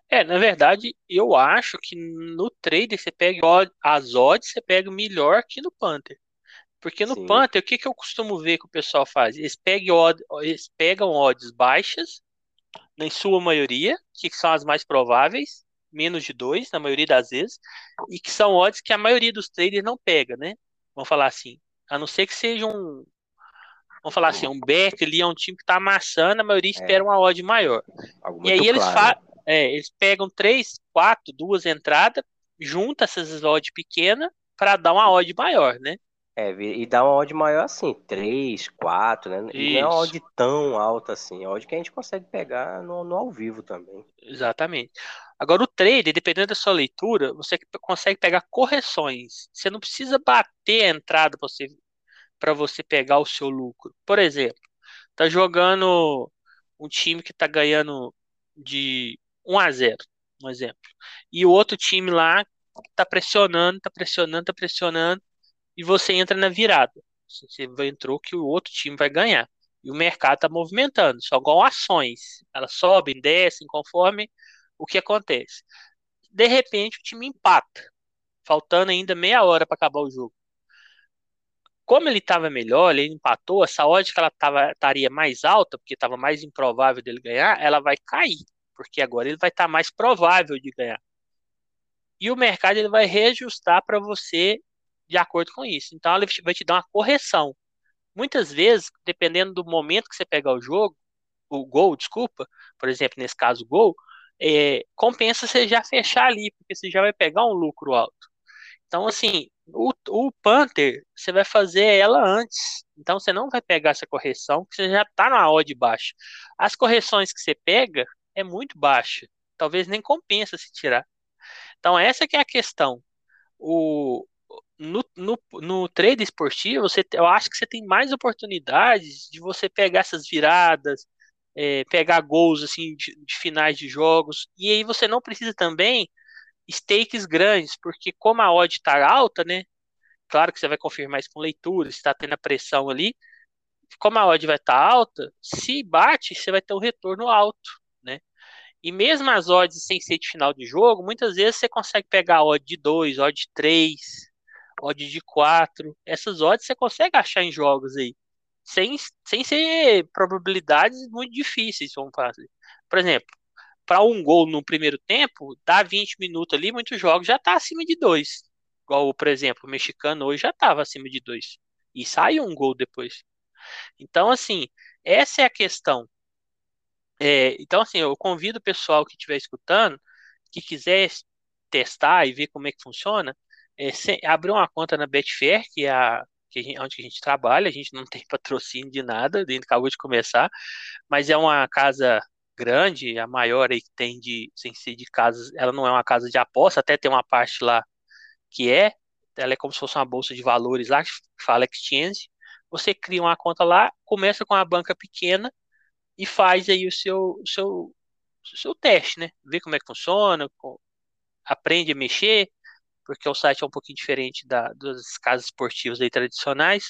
É, na verdade, eu acho que no trader você pega as odds, você pega melhor que no Panther. Porque no Sim. Panther, o que, que eu costumo ver que o pessoal faz? Eles pegam, odd, eles pegam odds baixas, na sua maioria, que são as mais prováveis, menos de dois, na maioria das vezes, e que são odds que a maioria dos traders não pega, né? Vamos falar assim. A não ser que seja um, vamos falar assim, um Beck ali é um time que está amassando, a maioria é. espera uma odd maior. Algo e aí eles, claro. é, eles pegam três, quatro, duas entradas, junta essas odds pequenas para dar uma odd maior, né? É, e dá uma odd maior assim, 3, 4, né? E não é uma odd tão alta assim, é odd que a gente consegue pegar no, no ao vivo também. Exatamente. Agora o trade, dependendo da sua leitura, você consegue pegar correções. Você não precisa bater a entrada para você para você pegar o seu lucro. Por exemplo, tá jogando um time que tá ganhando de 1 a 0, um exemplo. E o outro time lá tá pressionando, tá pressionando, tá pressionando e você entra na virada. Você entrou que o outro time vai ganhar. E o mercado está movimentando, só igual ações. Elas sobem, descem conforme o que acontece. De repente o time empata, faltando ainda meia hora para acabar o jogo como ele estava melhor, ele empatou, essa odd que ela tava, estaria mais alta, porque estava mais improvável dele ganhar, ela vai cair, porque agora ele vai estar tá mais provável de ganhar. E o mercado ele vai reajustar para você de acordo com isso. Então ele vai te dar uma correção. Muitas vezes, dependendo do momento que você pegar o jogo, o gol, desculpa, por exemplo, nesse caso o gol, é, compensa você já fechar ali, porque você já vai pegar um lucro alto. Então, assim, o, o Panther, você vai fazer ela antes. Então você não vai pegar essa correção, porque você já está na odd baixa. As correções que você pega é muito baixa. Talvez nem compensa se tirar. Então essa que é a questão. O, no, no, no trade esportivo, você, eu acho que você tem mais oportunidades de você pegar essas viradas, é, pegar gols assim de, de finais de jogos. E aí você não precisa também stakes grandes, porque como a odd está alta, né? Claro que você vai confirmar isso com leitura, está tendo a pressão ali. Como a odd vai estar tá alta, se bate, você vai ter um retorno alto, né? E mesmo as odds sem ser de final de jogo, muitas vezes você consegue pegar odd de 2, odd de 3, odd de 4. Essas odds você consegue achar em jogos aí. Sem, sem ser probabilidades muito difíceis, vamos fazer. Por exemplo, para um gol no primeiro tempo, dá 20 minutos ali, muitos jogos já tá acima de dois. Igual, por exemplo, o mexicano hoje já estava acima de dois. E saiu um gol depois. Então, assim, essa é a questão. É, então, assim, eu convido o pessoal que estiver escutando, que quiser testar e ver como é que funciona, é, abrir uma conta na Betfair, que é a, que a gente, onde a gente trabalha, a gente não (laughs) tem patrocínio de nada, a gente acabou de começar, mas é uma casa grande, a maior aí que tem de, sem ser de casas, ela não é uma casa de aposta, até tem uma parte lá que é, ela é como se fosse uma bolsa de valores lá, que fala exchange, você cria uma conta lá, começa com uma banca pequena e faz aí o seu, o seu, o seu teste, né? Vê como é que funciona, aprende a mexer, porque o site é um pouquinho diferente da, das casas esportivas aí tradicionais.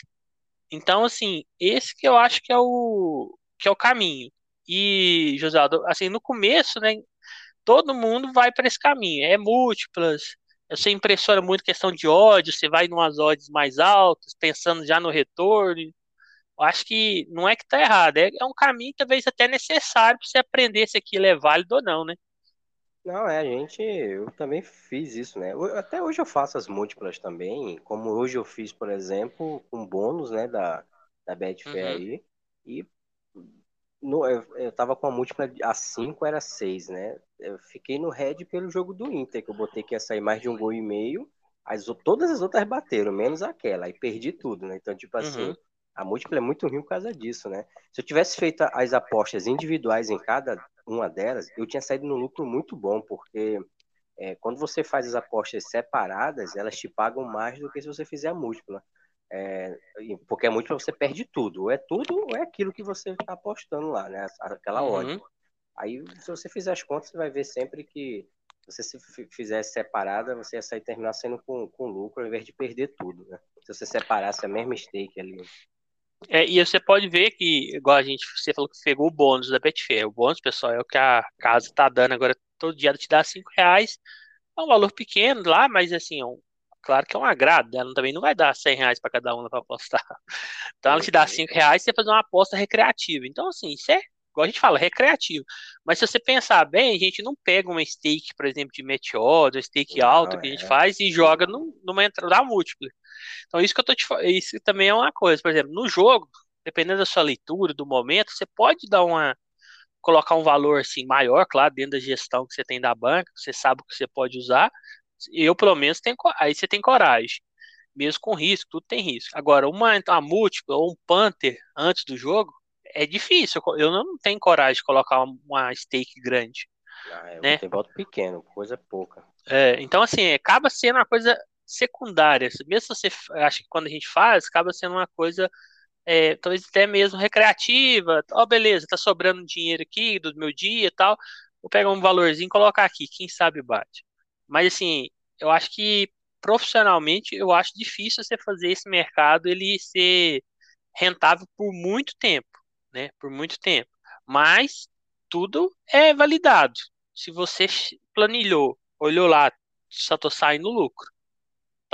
Então, assim, esse que eu acho que é o, que é o caminho. E, José, assim, no começo, né, todo mundo vai para esse caminho. É múltiplas, você impressiona muito questão de ódio, você vai em umas odds mais altas, pensando já no retorno. Eu acho que não é que tá errado, é, é um caminho talvez até necessário para você aprender se aquilo é válido ou não, né? Não, é, a gente, eu também fiz isso, né? Até hoje eu faço as múltiplas também, como hoje eu fiz, por exemplo, com bônus, né, da, da Betfair uhum. aí, e no, eu, eu tava com a múltipla a 5 era 6, né? Eu fiquei no red pelo jogo do Inter, que eu botei que ia sair mais de um gol e meio, as, todas as outras bateram, menos aquela, aí perdi tudo, né? Então, tipo assim, uhum. a múltipla é muito ruim por causa disso, né? Se eu tivesse feito as apostas individuais em cada uma delas, eu tinha saído no lucro muito bom, porque é, quando você faz as apostas separadas, elas te pagam mais do que se você fizer a múltipla. É, porque a múltipla você perde tudo, ou é tudo ou é aquilo que você está apostando lá, né? Aquela uhum. ordem. Aí, se você fizer as contas, você vai ver sempre que se você fizesse separada, você ia sair terminar sendo com, com lucro ao invés de perder tudo, né? Se você separasse a mesma stake ali. É, e você pode ver que, igual a gente, você falou que pegou o bônus da Betfair. O bônus, pessoal, é o que a casa está dando agora. Todo dia ela te dá 5 reais. É um valor pequeno lá, mas assim, é um, claro que é um agrado. Ela também não vai dar 100 reais para cada um para apostar. (laughs) Então ela te dá 5 reais e você fazer uma aposta recreativa. Então, assim, isso é, igual a gente fala, recreativo. Mas se você pensar bem, a gente não pega uma stake, por exemplo, de Meteor, uma stake não, alta que a gente é. faz e joga numa entrada múltipla. Então, isso que eu tô te falando, isso também é uma coisa. Por exemplo, no jogo, dependendo da sua leitura, do momento, você pode dar uma. colocar um valor assim maior, claro, dentro da gestão que você tem da banca, você sabe o que você pode usar. Eu, pelo menos, tenho. Aí você tem coragem. Mesmo com risco, tudo tem risco. Agora, uma, uma múltipla ou um Panther antes do jogo é difícil. Eu não tenho coragem de colocar uma, uma stake grande. Ah, eu né? voto pequeno, coisa pouca. É, então, assim, acaba sendo uma coisa secundária. Mesmo se você acha que quando a gente faz, acaba sendo uma coisa é, talvez até mesmo recreativa. Ó, oh, beleza, tá sobrando dinheiro aqui do meu dia e tal. Vou pegar um valorzinho e colocar aqui, quem sabe bate. Mas assim, eu acho que profissionalmente eu acho difícil você fazer esse mercado ele ser rentável por muito tempo, né? Por muito tempo. Mas tudo é validado. Se você planilhou, olhou lá, só tô saindo lucro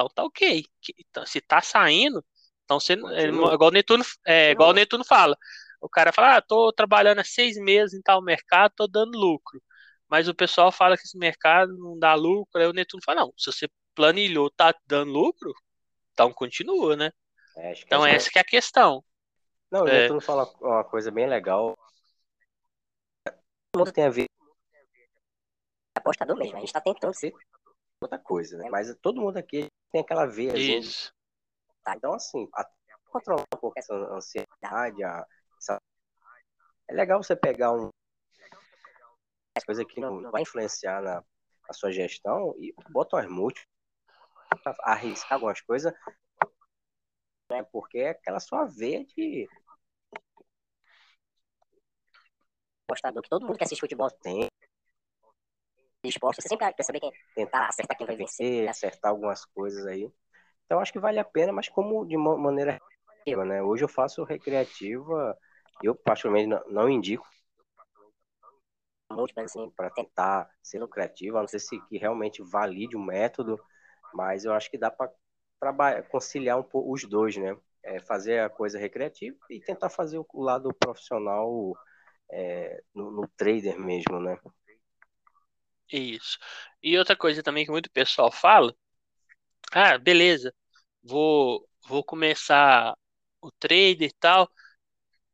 então tá ok. Então, se tá saindo, então você, é, igual o Netuno, é, igual o Netuno fala. O cara fala, ah, tô trabalhando há seis meses em tal mercado, tô dando lucro. Mas o pessoal fala que esse mercado não dá lucro, aí o Netuno fala, não, se você planilhou, tá dando lucro, então continua, né? É, então essa que é a questão. Não, o é. Netuno fala uma coisa bem legal. Tudo tem a ver apostador mesmo, a gente tá tentando ser outra coisa, né? Mas todo mundo aqui tem aquela veia. Isso. Tá? Então, assim, controlar um pouco essa ansiedade, a, essa... é legal você pegar um coisa que não vai influenciar na, na sua gestão e bota umas múltiplas, arriscar algumas coisas, né? Porque é aquela sua veia de apostador que todo mundo que assiste futebol tem esporte, você sempre vai perceber quem tentar acertar quem vai vencer, acertar algumas coisas aí. Então acho que vale a pena, mas como de maneira recreativa, né? Hoje eu faço recreativa, eu particularmente não, não indico assim, para tentar ser lucrativo, a não ser se que realmente valide o método, mas eu acho que dá para conciliar um pouco os dois, né? É, fazer a coisa recreativa e tentar fazer o lado profissional é, no, no trader mesmo, né? Isso. E outra coisa também que muito pessoal fala, ah, beleza, vou, vou começar o trade e tal,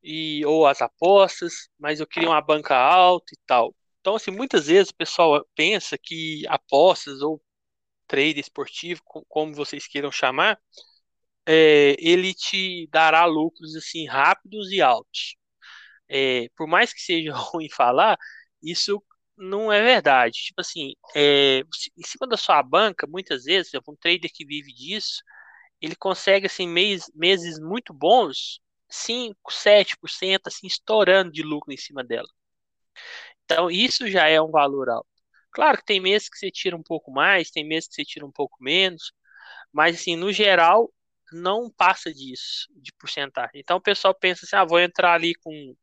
e, ou as apostas, mas eu queria uma banca alta e tal. Então, assim, muitas vezes o pessoal pensa que apostas ou trader esportivo, como vocês queiram chamar, é, ele te dará lucros assim rápidos e altos. É, por mais que seja (laughs) ruim falar, isso não é verdade. Tipo assim, é, em cima da sua banca, muitas vezes, um trader que vive disso, ele consegue assim mês, meses muito bons, 5, 7%, assim, estourando de lucro em cima dela. Então, isso já é um valor alto. Claro que tem meses que você tira um pouco mais, tem meses que você tira um pouco menos, mas assim, no geral, não passa disso, de porcentagem. Então o pessoal pensa assim, ah, vou entrar ali com,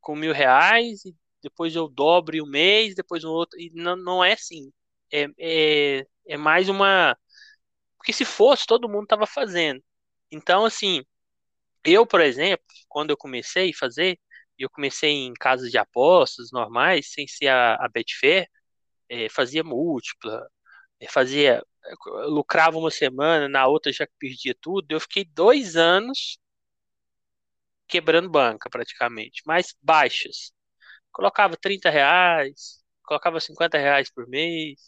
com mil reais e depois eu dobro um mês, depois no outro. E não, não é assim. É, é, é mais uma. Porque se fosse, todo mundo estava fazendo. Então, assim, eu, por exemplo, quando eu comecei a fazer, eu comecei em casas de apostas normais, sem ser a, a Betfair, é, fazia múltipla, é, fazia lucrava uma semana, na outra já perdia tudo. Eu fiquei dois anos quebrando banca praticamente, mas baixas. Colocava 30 reais, colocava 50 reais por mês,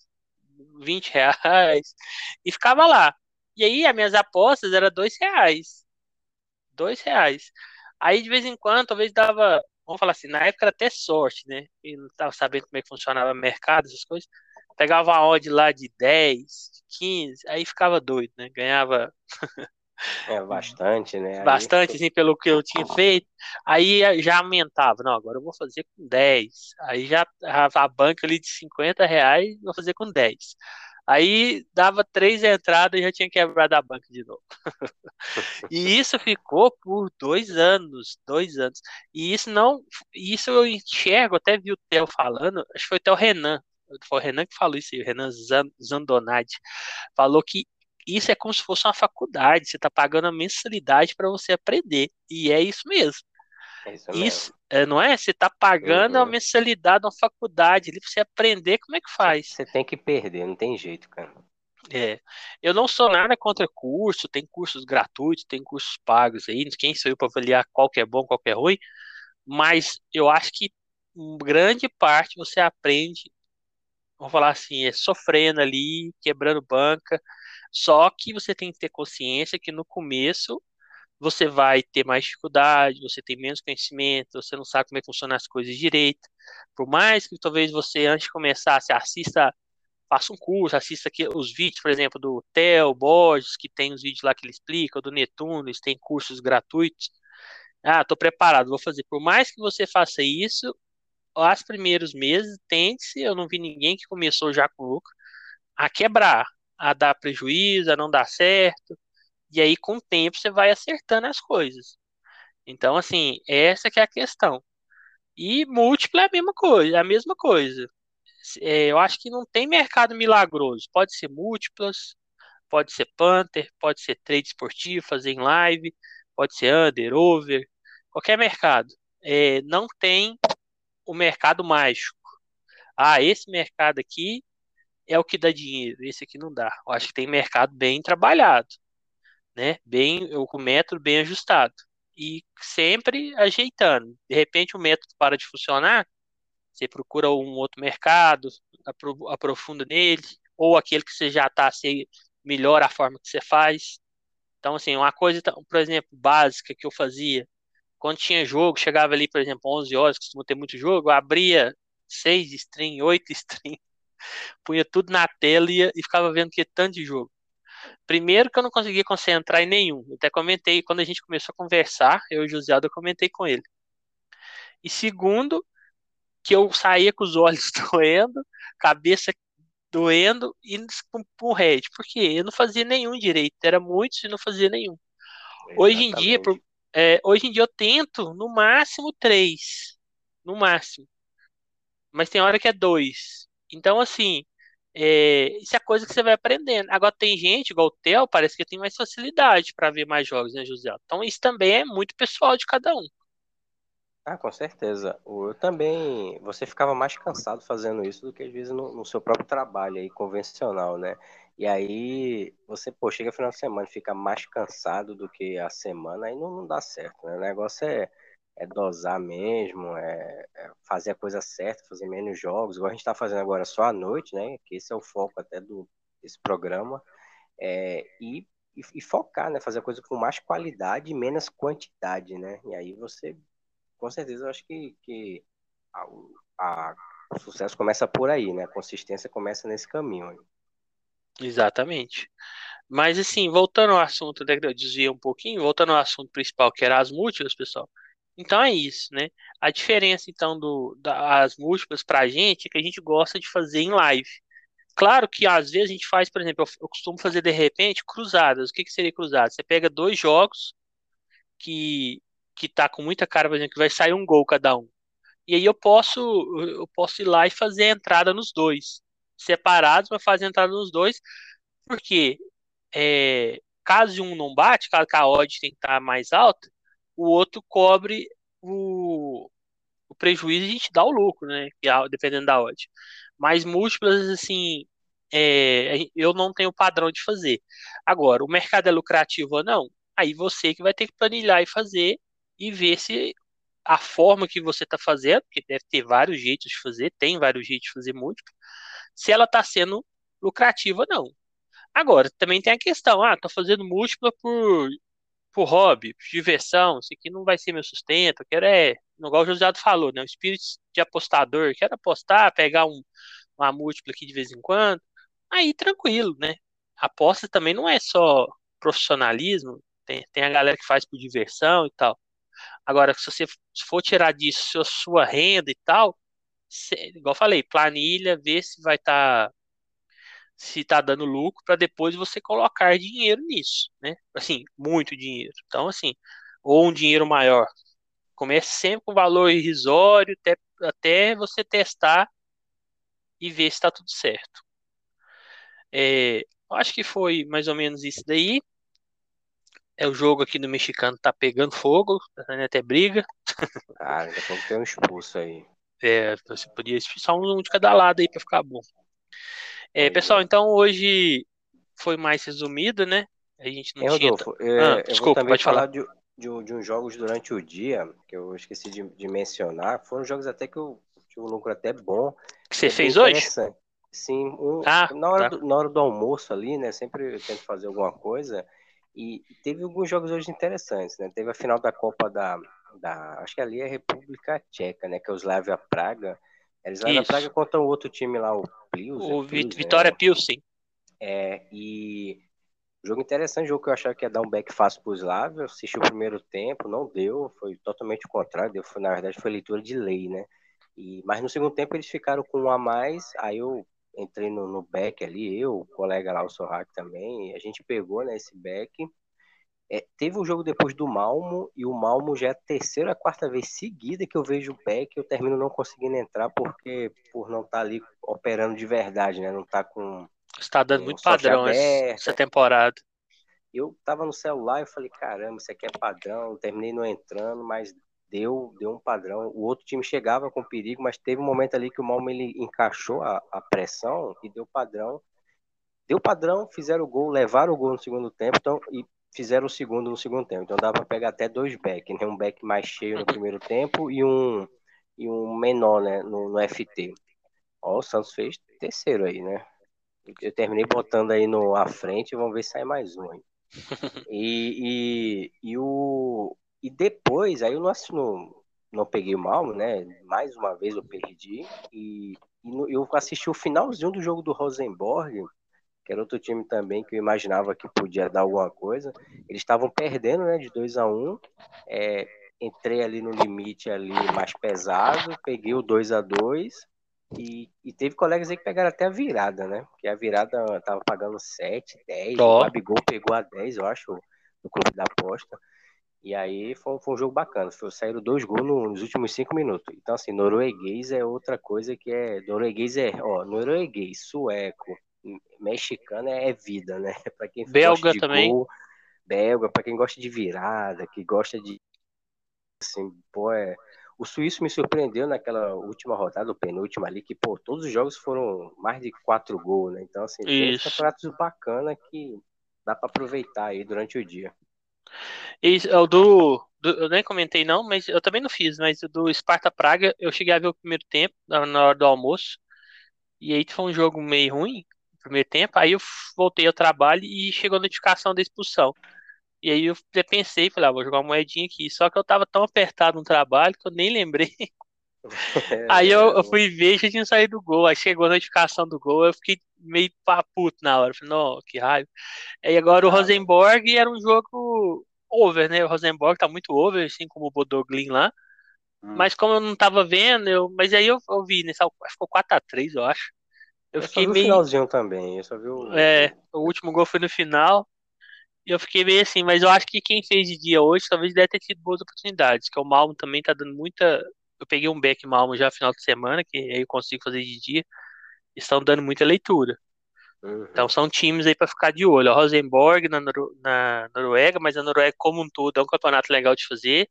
20 reais, e ficava lá. E aí as minhas apostas eram dois reais. Dois reais. Aí de vez em quando, talvez dava, vamos falar assim, na época era até sorte, né? E não estava sabendo como é que funcionava o mercado, essas coisas pegava uma odd lá de 10, de 15, aí ficava doido, né? Ganhava. É bastante, né? Bastante, aí... assim, pelo que eu tinha feito. Aí já aumentava. Não, agora eu vou fazer com 10. Aí já a banca ali de 50 reais, vou fazer com 10. Aí dava três entradas e já tinha quebrado a banca de novo. (laughs) e isso ficou por dois anos, dois anos. E isso não, isso eu enxergo, até vi o Theo falando, acho que foi o Theo Renan, foi o Renan que falou isso aí, o Renan Zandonati, falou que isso é como se fosse uma faculdade, você está pagando a mensalidade para você aprender, e é isso mesmo. É isso, isso é, não é? Você está pagando uhum. a mensalidade de uma faculdade ali para você aprender como é que faz. Você tem que perder, não tem jeito, cara. É, eu não sou nada contra curso, tem cursos gratuitos, tem cursos pagos aí, quem sou eu para avaliar qual que é bom, qual que é ruim, mas eu acho que grande parte você aprende vamos falar assim, é sofrendo ali, quebrando banca. Só que você tem que ter consciência que no começo você vai ter mais dificuldade, você tem menos conhecimento, você não sabe como é que funcionam as coisas direito. Por mais que talvez você, antes de começar, se assista, faça um curso, assista aqui os vídeos, por exemplo, do Theo Borges, que tem os vídeos lá que ele explica, do Netuno, eles têm cursos gratuitos. Ah, estou preparado, vou fazer. Por mais que você faça isso, os primeiros meses, tende-se, eu não vi ninguém que começou já com lucro, a quebrar, a dar prejuízo, a não dar certo. E aí, com o tempo, você vai acertando as coisas. Então, assim, essa que é a questão. E múltipla é a mesma coisa, é a mesma coisa. É, eu acho que não tem mercado milagroso. Pode ser múltiplas, pode ser Panther, pode ser trade esportivo, fazer em live, pode ser under, over, qualquer mercado. É, não tem o mercado mágico. Ah, esse mercado aqui é o que dá dinheiro, esse aqui não dá. Eu acho que tem mercado bem trabalhado, né? Bem, o método bem ajustado e sempre ajeitando. De repente o método para de funcionar, você procura um outro mercado, aprofunda nele, ou aquele que você já está, você melhora a forma que você faz. Então, assim, uma coisa, por exemplo, básica que eu fazia, quando tinha jogo, chegava ali, por exemplo, 11 horas, costuma ter muito jogo, abria 6 stream, 8 stream, punha tudo na tela e ficava vendo que tanto de jogo. Primeiro que eu não conseguia concentrar em nenhum. Eu até comentei, quando a gente começou a conversar, eu e o José, eu comentei com ele. E segundo, que eu saía com os olhos (laughs) doendo, cabeça doendo e com o red. Porque eu não fazia nenhum direito. Era muitos e não fazia nenhum. Exatamente. Hoje em dia, é, hoje em dia eu tento no máximo três. No máximo. Mas tem hora que é dois. Então, assim, é, isso é coisa que você vai aprendendo. Agora tem gente, igual o Theo, parece que tem mais facilidade para ver mais jogos, né, José? Então isso também é muito pessoal de cada um. Ah, com certeza. Eu também, você ficava mais cansado fazendo isso do que às vezes no, no seu próprio trabalho aí convencional, né? E aí você, pô, chega final de semana e fica mais cansado do que a semana, aí não, não dá certo, né? O negócio é, é dosar mesmo, é, é, fazer a coisa certa, fazer menos jogos, igual a gente tá fazendo agora só à noite, né? Que esse é o foco até do esse programa é, e, e, e, focar, né? Fazer a coisa com mais qualidade e menos quantidade, né? E aí você, com certeza, eu acho que, que a, a, o sucesso começa por aí, né? A consistência começa nesse caminho. Exatamente. Mas assim, voltando ao assunto, eu desvia um pouquinho, voltando ao assunto principal, que era as múltiplas, pessoal. Então é isso, né? A diferença então do das múltiplas pra gente é que a gente gosta de fazer em live. Claro que às vezes a gente faz, por exemplo, eu, eu costumo fazer de repente cruzadas. O que, que seria cruzada? Você pega dois jogos que que tá com muita cara, por exemplo, que vai sair um gol cada um. E aí eu posso eu posso ir lá e fazer a entrada nos dois, separados, mas fazer a entrada nos dois, porque é, caso um não bate, caso a odd tem que estar mais alta, o outro cobre o, o prejuízo e a gente dá o lucro, né? Dependendo da odd. Mas múltiplas, assim, é, eu não tenho padrão de fazer. Agora, o mercado é lucrativo ou não? Aí você que vai ter que planilhar e fazer e ver se a forma que você está fazendo, porque deve ter vários jeitos de fazer, tem vários jeitos de fazer múltiplo, se ela está sendo lucrativa ou não. Agora, também tem a questão, ah, tô fazendo múltipla por, por hobby, por diversão, isso aqui não vai ser meu sustento, eu quero é, igual o José falou, né, o espírito de apostador, quero apostar, pegar um, uma múltipla aqui de vez em quando, aí tranquilo, né, aposta também não é só profissionalismo, tem, tem a galera que faz por diversão e tal. Agora, se você for tirar disso sua renda e tal, igual eu falei, planilha, ver se vai estar tá se está dando lucro para depois você colocar dinheiro nisso, né? Assim, muito dinheiro. Então, assim, ou um dinheiro maior. Comece sempre com valor irrisório até, até você testar e ver se está tudo certo. É, acho que foi mais ou menos isso daí. É o jogo aqui do mexicano tá pegando fogo, tá até briga. Ah, daqui a pouco tem um expulso aí. É, você podia expulsar um de cada lado aí para ficar bom. É, pessoal, então hoje foi mais resumido, né? A gente não é, tinha. Rodolfo, é, ah, eu desculpa, vou também falar, falar de, de, de, uns jogos durante o dia, que eu esqueci de, de, mencionar. Foram jogos até que eu tive um lucro até bom. Que você fez hoje? Sim, um, ah, na, hora tá. do, na hora do almoço ali, né? Sempre eu tento fazer alguma coisa. E teve alguns jogos hoje interessantes, né? Teve a final da Copa da, da acho que ali é República Tcheca, né? Que é o Slavia Praga. É Slavia Praga contra o outro time lá, o O Vitória né? Pilsen. É, e jogo interessante, jogo que eu achava que ia dar um back fácil pro Slavia, assisti o primeiro tempo, não deu, foi totalmente o contrário, deu, foi, na verdade foi leitura de lei, né? E, mas no segundo tempo eles ficaram com um a mais, aí eu entrei no, no back ali, eu, o colega lá, o Sorrak também, a gente pegou né, esse back é, teve um jogo depois do Malmo, e o Malmo já é a terceira, quarta vez seguida que eu vejo o Beck, eu termino não conseguindo entrar porque por não estar tá ali operando de verdade, né? Não tá com. Está dando muito padrão essa temporada. Eu tava no celular e falei, caramba, isso aqui é padrão, terminei não entrando, mas deu, deu um padrão. O outro time chegava com perigo, mas teve um momento ali que o Malmo ele encaixou a, a pressão e deu padrão. Deu padrão, fizeram o gol, levaram o gol no segundo tempo, então, e fizeram o segundo no segundo tempo. Então dá para pegar até dois backs, né? Um back mais cheio no primeiro tempo e um, e um menor né? no, no FT. Ó, o Santos fez terceiro aí, né? Eu terminei botando aí no à frente, vamos ver se sai mais um aí. (laughs) E, e, e, o, e depois, aí eu não, não, não peguei o mal, né? Mais uma vez eu perdi. E, e no, eu assisti o finalzinho do jogo do Rosenborg que era outro time também que eu imaginava que podia dar alguma coisa. Eles estavam perdendo, né, de 2 a 1 um, é, entrei ali no limite ali mais pesado, peguei o 2 a 2 e, e, teve colegas aí que pegaram até a virada, né? Porque a virada tava pagando 7, 10, oh. o Gabigol pegou a 10, eu acho, no clube da aposta. E aí foi, foi um jogo bacana. Foi, saíram dois gols nos últimos cinco minutos. Então, assim, norueguês é outra coisa que é. Norueguês é, ó, norueguês, sueco, mexicana é vida, né? (laughs) Para quem belga gosta de também. Gol, belga, para quem gosta de virada, que gosta de assim, pô, é o suíço me surpreendeu naquela última rodada, o penúltimo ali, que, pô, todos os jogos foram mais de quatro gols, né? Então, assim, tem campeonatos bacana que dá para aproveitar aí durante o dia. Isso, é o do, do, Eu nem comentei não, mas eu também não fiz, mas do Sparta Praga, eu cheguei a ver o primeiro tempo, na hora do almoço, e aí foi um jogo meio ruim, primeiro tempo, aí eu voltei ao trabalho e chegou a notificação da expulsão. E aí eu pensei, falei, ah, vou jogar uma moedinha aqui. Só que eu tava tão apertado no trabalho que eu nem lembrei. (laughs) aí eu, eu, fui ver e já tinha saído do gol. Aí chegou a notificação do gol, eu fiquei meio puto na hora. Falei, não, que raiva. Aí agora o Rosenborg era um jogo over, né? O Rosenborg tá muito over, assim como o Bodoglin lá. Hum. Mas como eu não tava vendo, eu... mas aí eu, eu vi, né? Ficou 4x3, eu acho. Eu, eu fiquei meio. finalzinho também, eu só vi o. É, o último gol foi no final. E eu fiquei meio assim, mas eu acho que quem fez de dia hoje talvez deve ter tido boas oportunidades, que o Malmo também tá dando muita. Eu peguei um back Malmo já no final de semana, que aí eu consigo fazer de dia. Estão dando muita leitura. Uhum. Então são times aí para ficar de olho. O Rosenborg na, na Noruega, mas a Noruega como um todo é um campeonato legal de fazer.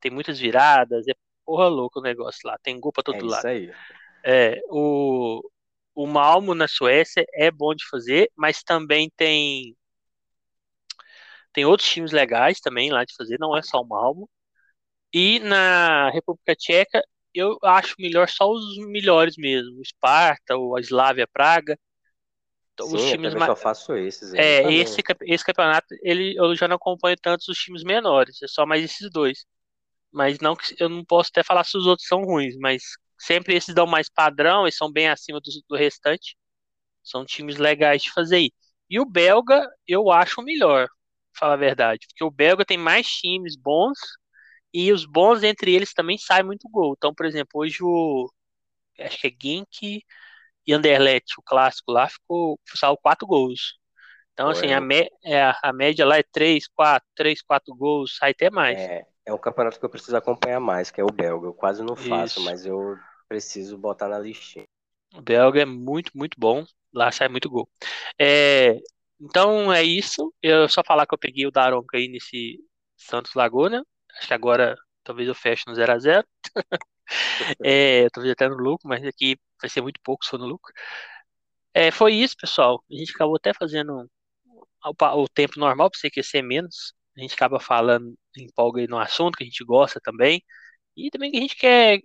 Tem muitas viradas, é porra louca o negócio lá. Tem gol pra todo é lado. Isso aí. É, o, o Malmo na Suécia é bom de fazer, mas também tem tem outros times legais também lá de fazer, não é só o Malmo. E na República Tcheca, eu acho melhor só os melhores mesmo, o Sparta, ou a Slavia Praga. Sim, os times eu mais... só faço esses. É, esse, esse campeonato, ele, eu já não acompanho tantos os times menores, é só mais esses dois. Mas não eu não posso até falar se os outros são ruins, mas sempre esses dão mais padrão e são bem acima do, do restante. São times legais de fazer aí. E o belga, eu acho o melhor, falar a verdade. Porque o belga tem mais times bons e os bons entre eles também saem muito gol. Então, por exemplo, hoje o. Acho que é Genk e Anderlecht, o clássico lá, ficou. Saiu quatro gols. Então, assim, a, me, é, a média lá é 3, 4, 3, 4 gols, sai até mais. É, é um campeonato que eu preciso acompanhar mais, que é o belga. Eu quase não faço, Isso. mas eu preciso botar na listinha. O belga é muito, muito bom. Lá sai muito gol. É, então é isso. Eu só falar que eu peguei o Daronca aí nesse Santos Laguna. Acho que agora talvez eu feche no 0x0. (laughs) é, talvez até no lucro, mas aqui vai ser muito pouco só no lucro. É, foi isso, pessoal. A gente acabou até fazendo o, o tempo normal para você aquecer menos a gente acaba falando, empolga aí no assunto que a gente gosta também, e também que a gente quer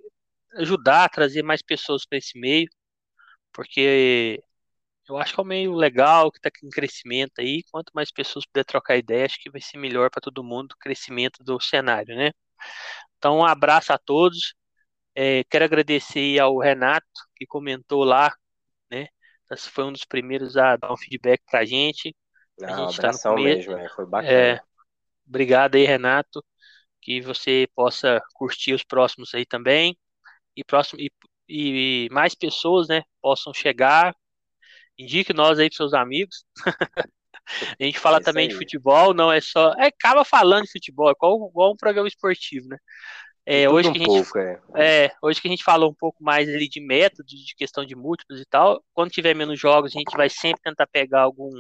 ajudar, trazer mais pessoas para esse meio, porque eu acho que é um meio legal, que está em crescimento aí, quanto mais pessoas puder trocar ideia, acho que vai ser melhor para todo mundo o crescimento do cenário, né? Então, um abraço a todos, é, quero agradecer ao Renato, que comentou lá, né? Foi um dos primeiros a dar um feedback para a gente. Não, a gente tá no mesmo, é, foi bacana. É, Obrigado aí, Renato. Que você possa curtir os próximos aí também. E, próximo, e, e mais pessoas, né, possam chegar. Indique nós aí para seus amigos. (laughs) a gente fala é também aí. de futebol, não é só. É, acaba falando de futebol, é igual, igual um programa esportivo, né? É, hoje, um que a gente, pouco, é. é. hoje que a gente falou um pouco mais ali de métodos, de questão de múltiplos e tal, quando tiver menos jogos, a gente vai sempre tentar pegar algum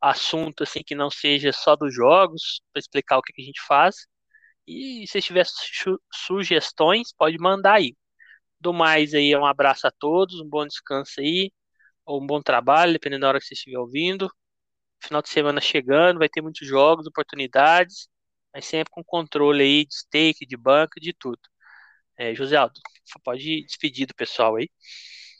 assunto assim que não seja só dos jogos, para explicar o que, que, a gente faz. E se tiver su sugestões, pode mandar aí. Do mais aí, um abraço a todos, um bom descanso aí, ou um bom trabalho, dependendo da hora que você estiver ouvindo. Final de semana chegando, vai ter muitos jogos, oportunidades, mas sempre com controle aí de stake, de banca, de tudo. É, José Aldo, pode despedir do pessoal aí.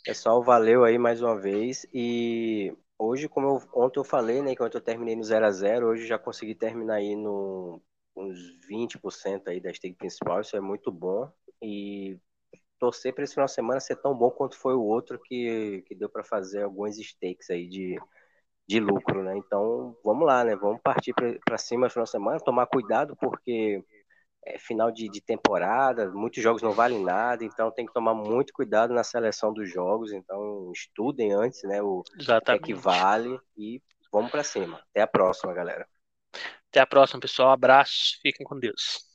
Pessoal, valeu aí mais uma vez e hoje, como eu, ontem eu falei, né, que ontem eu terminei no 0 a 0 hoje já consegui terminar aí no uns 20% aí da stake principal, isso é muito bom. E torcer para esse final de semana ser tão bom quanto foi o outro que, que deu para fazer alguns stakes aí de, de lucro, né? Então, vamos lá, né? Vamos partir para cima no final de semana, tomar cuidado porque é final de, de, temporada, muitos jogos não valem nada, então tem que tomar muito cuidado na seleção dos jogos. Então estudem antes, né? O Exatamente. que, é que vale e vamos para cima. Até a próxima, galera. Até a próxima, pessoal. Abraço. Fiquem com Deus.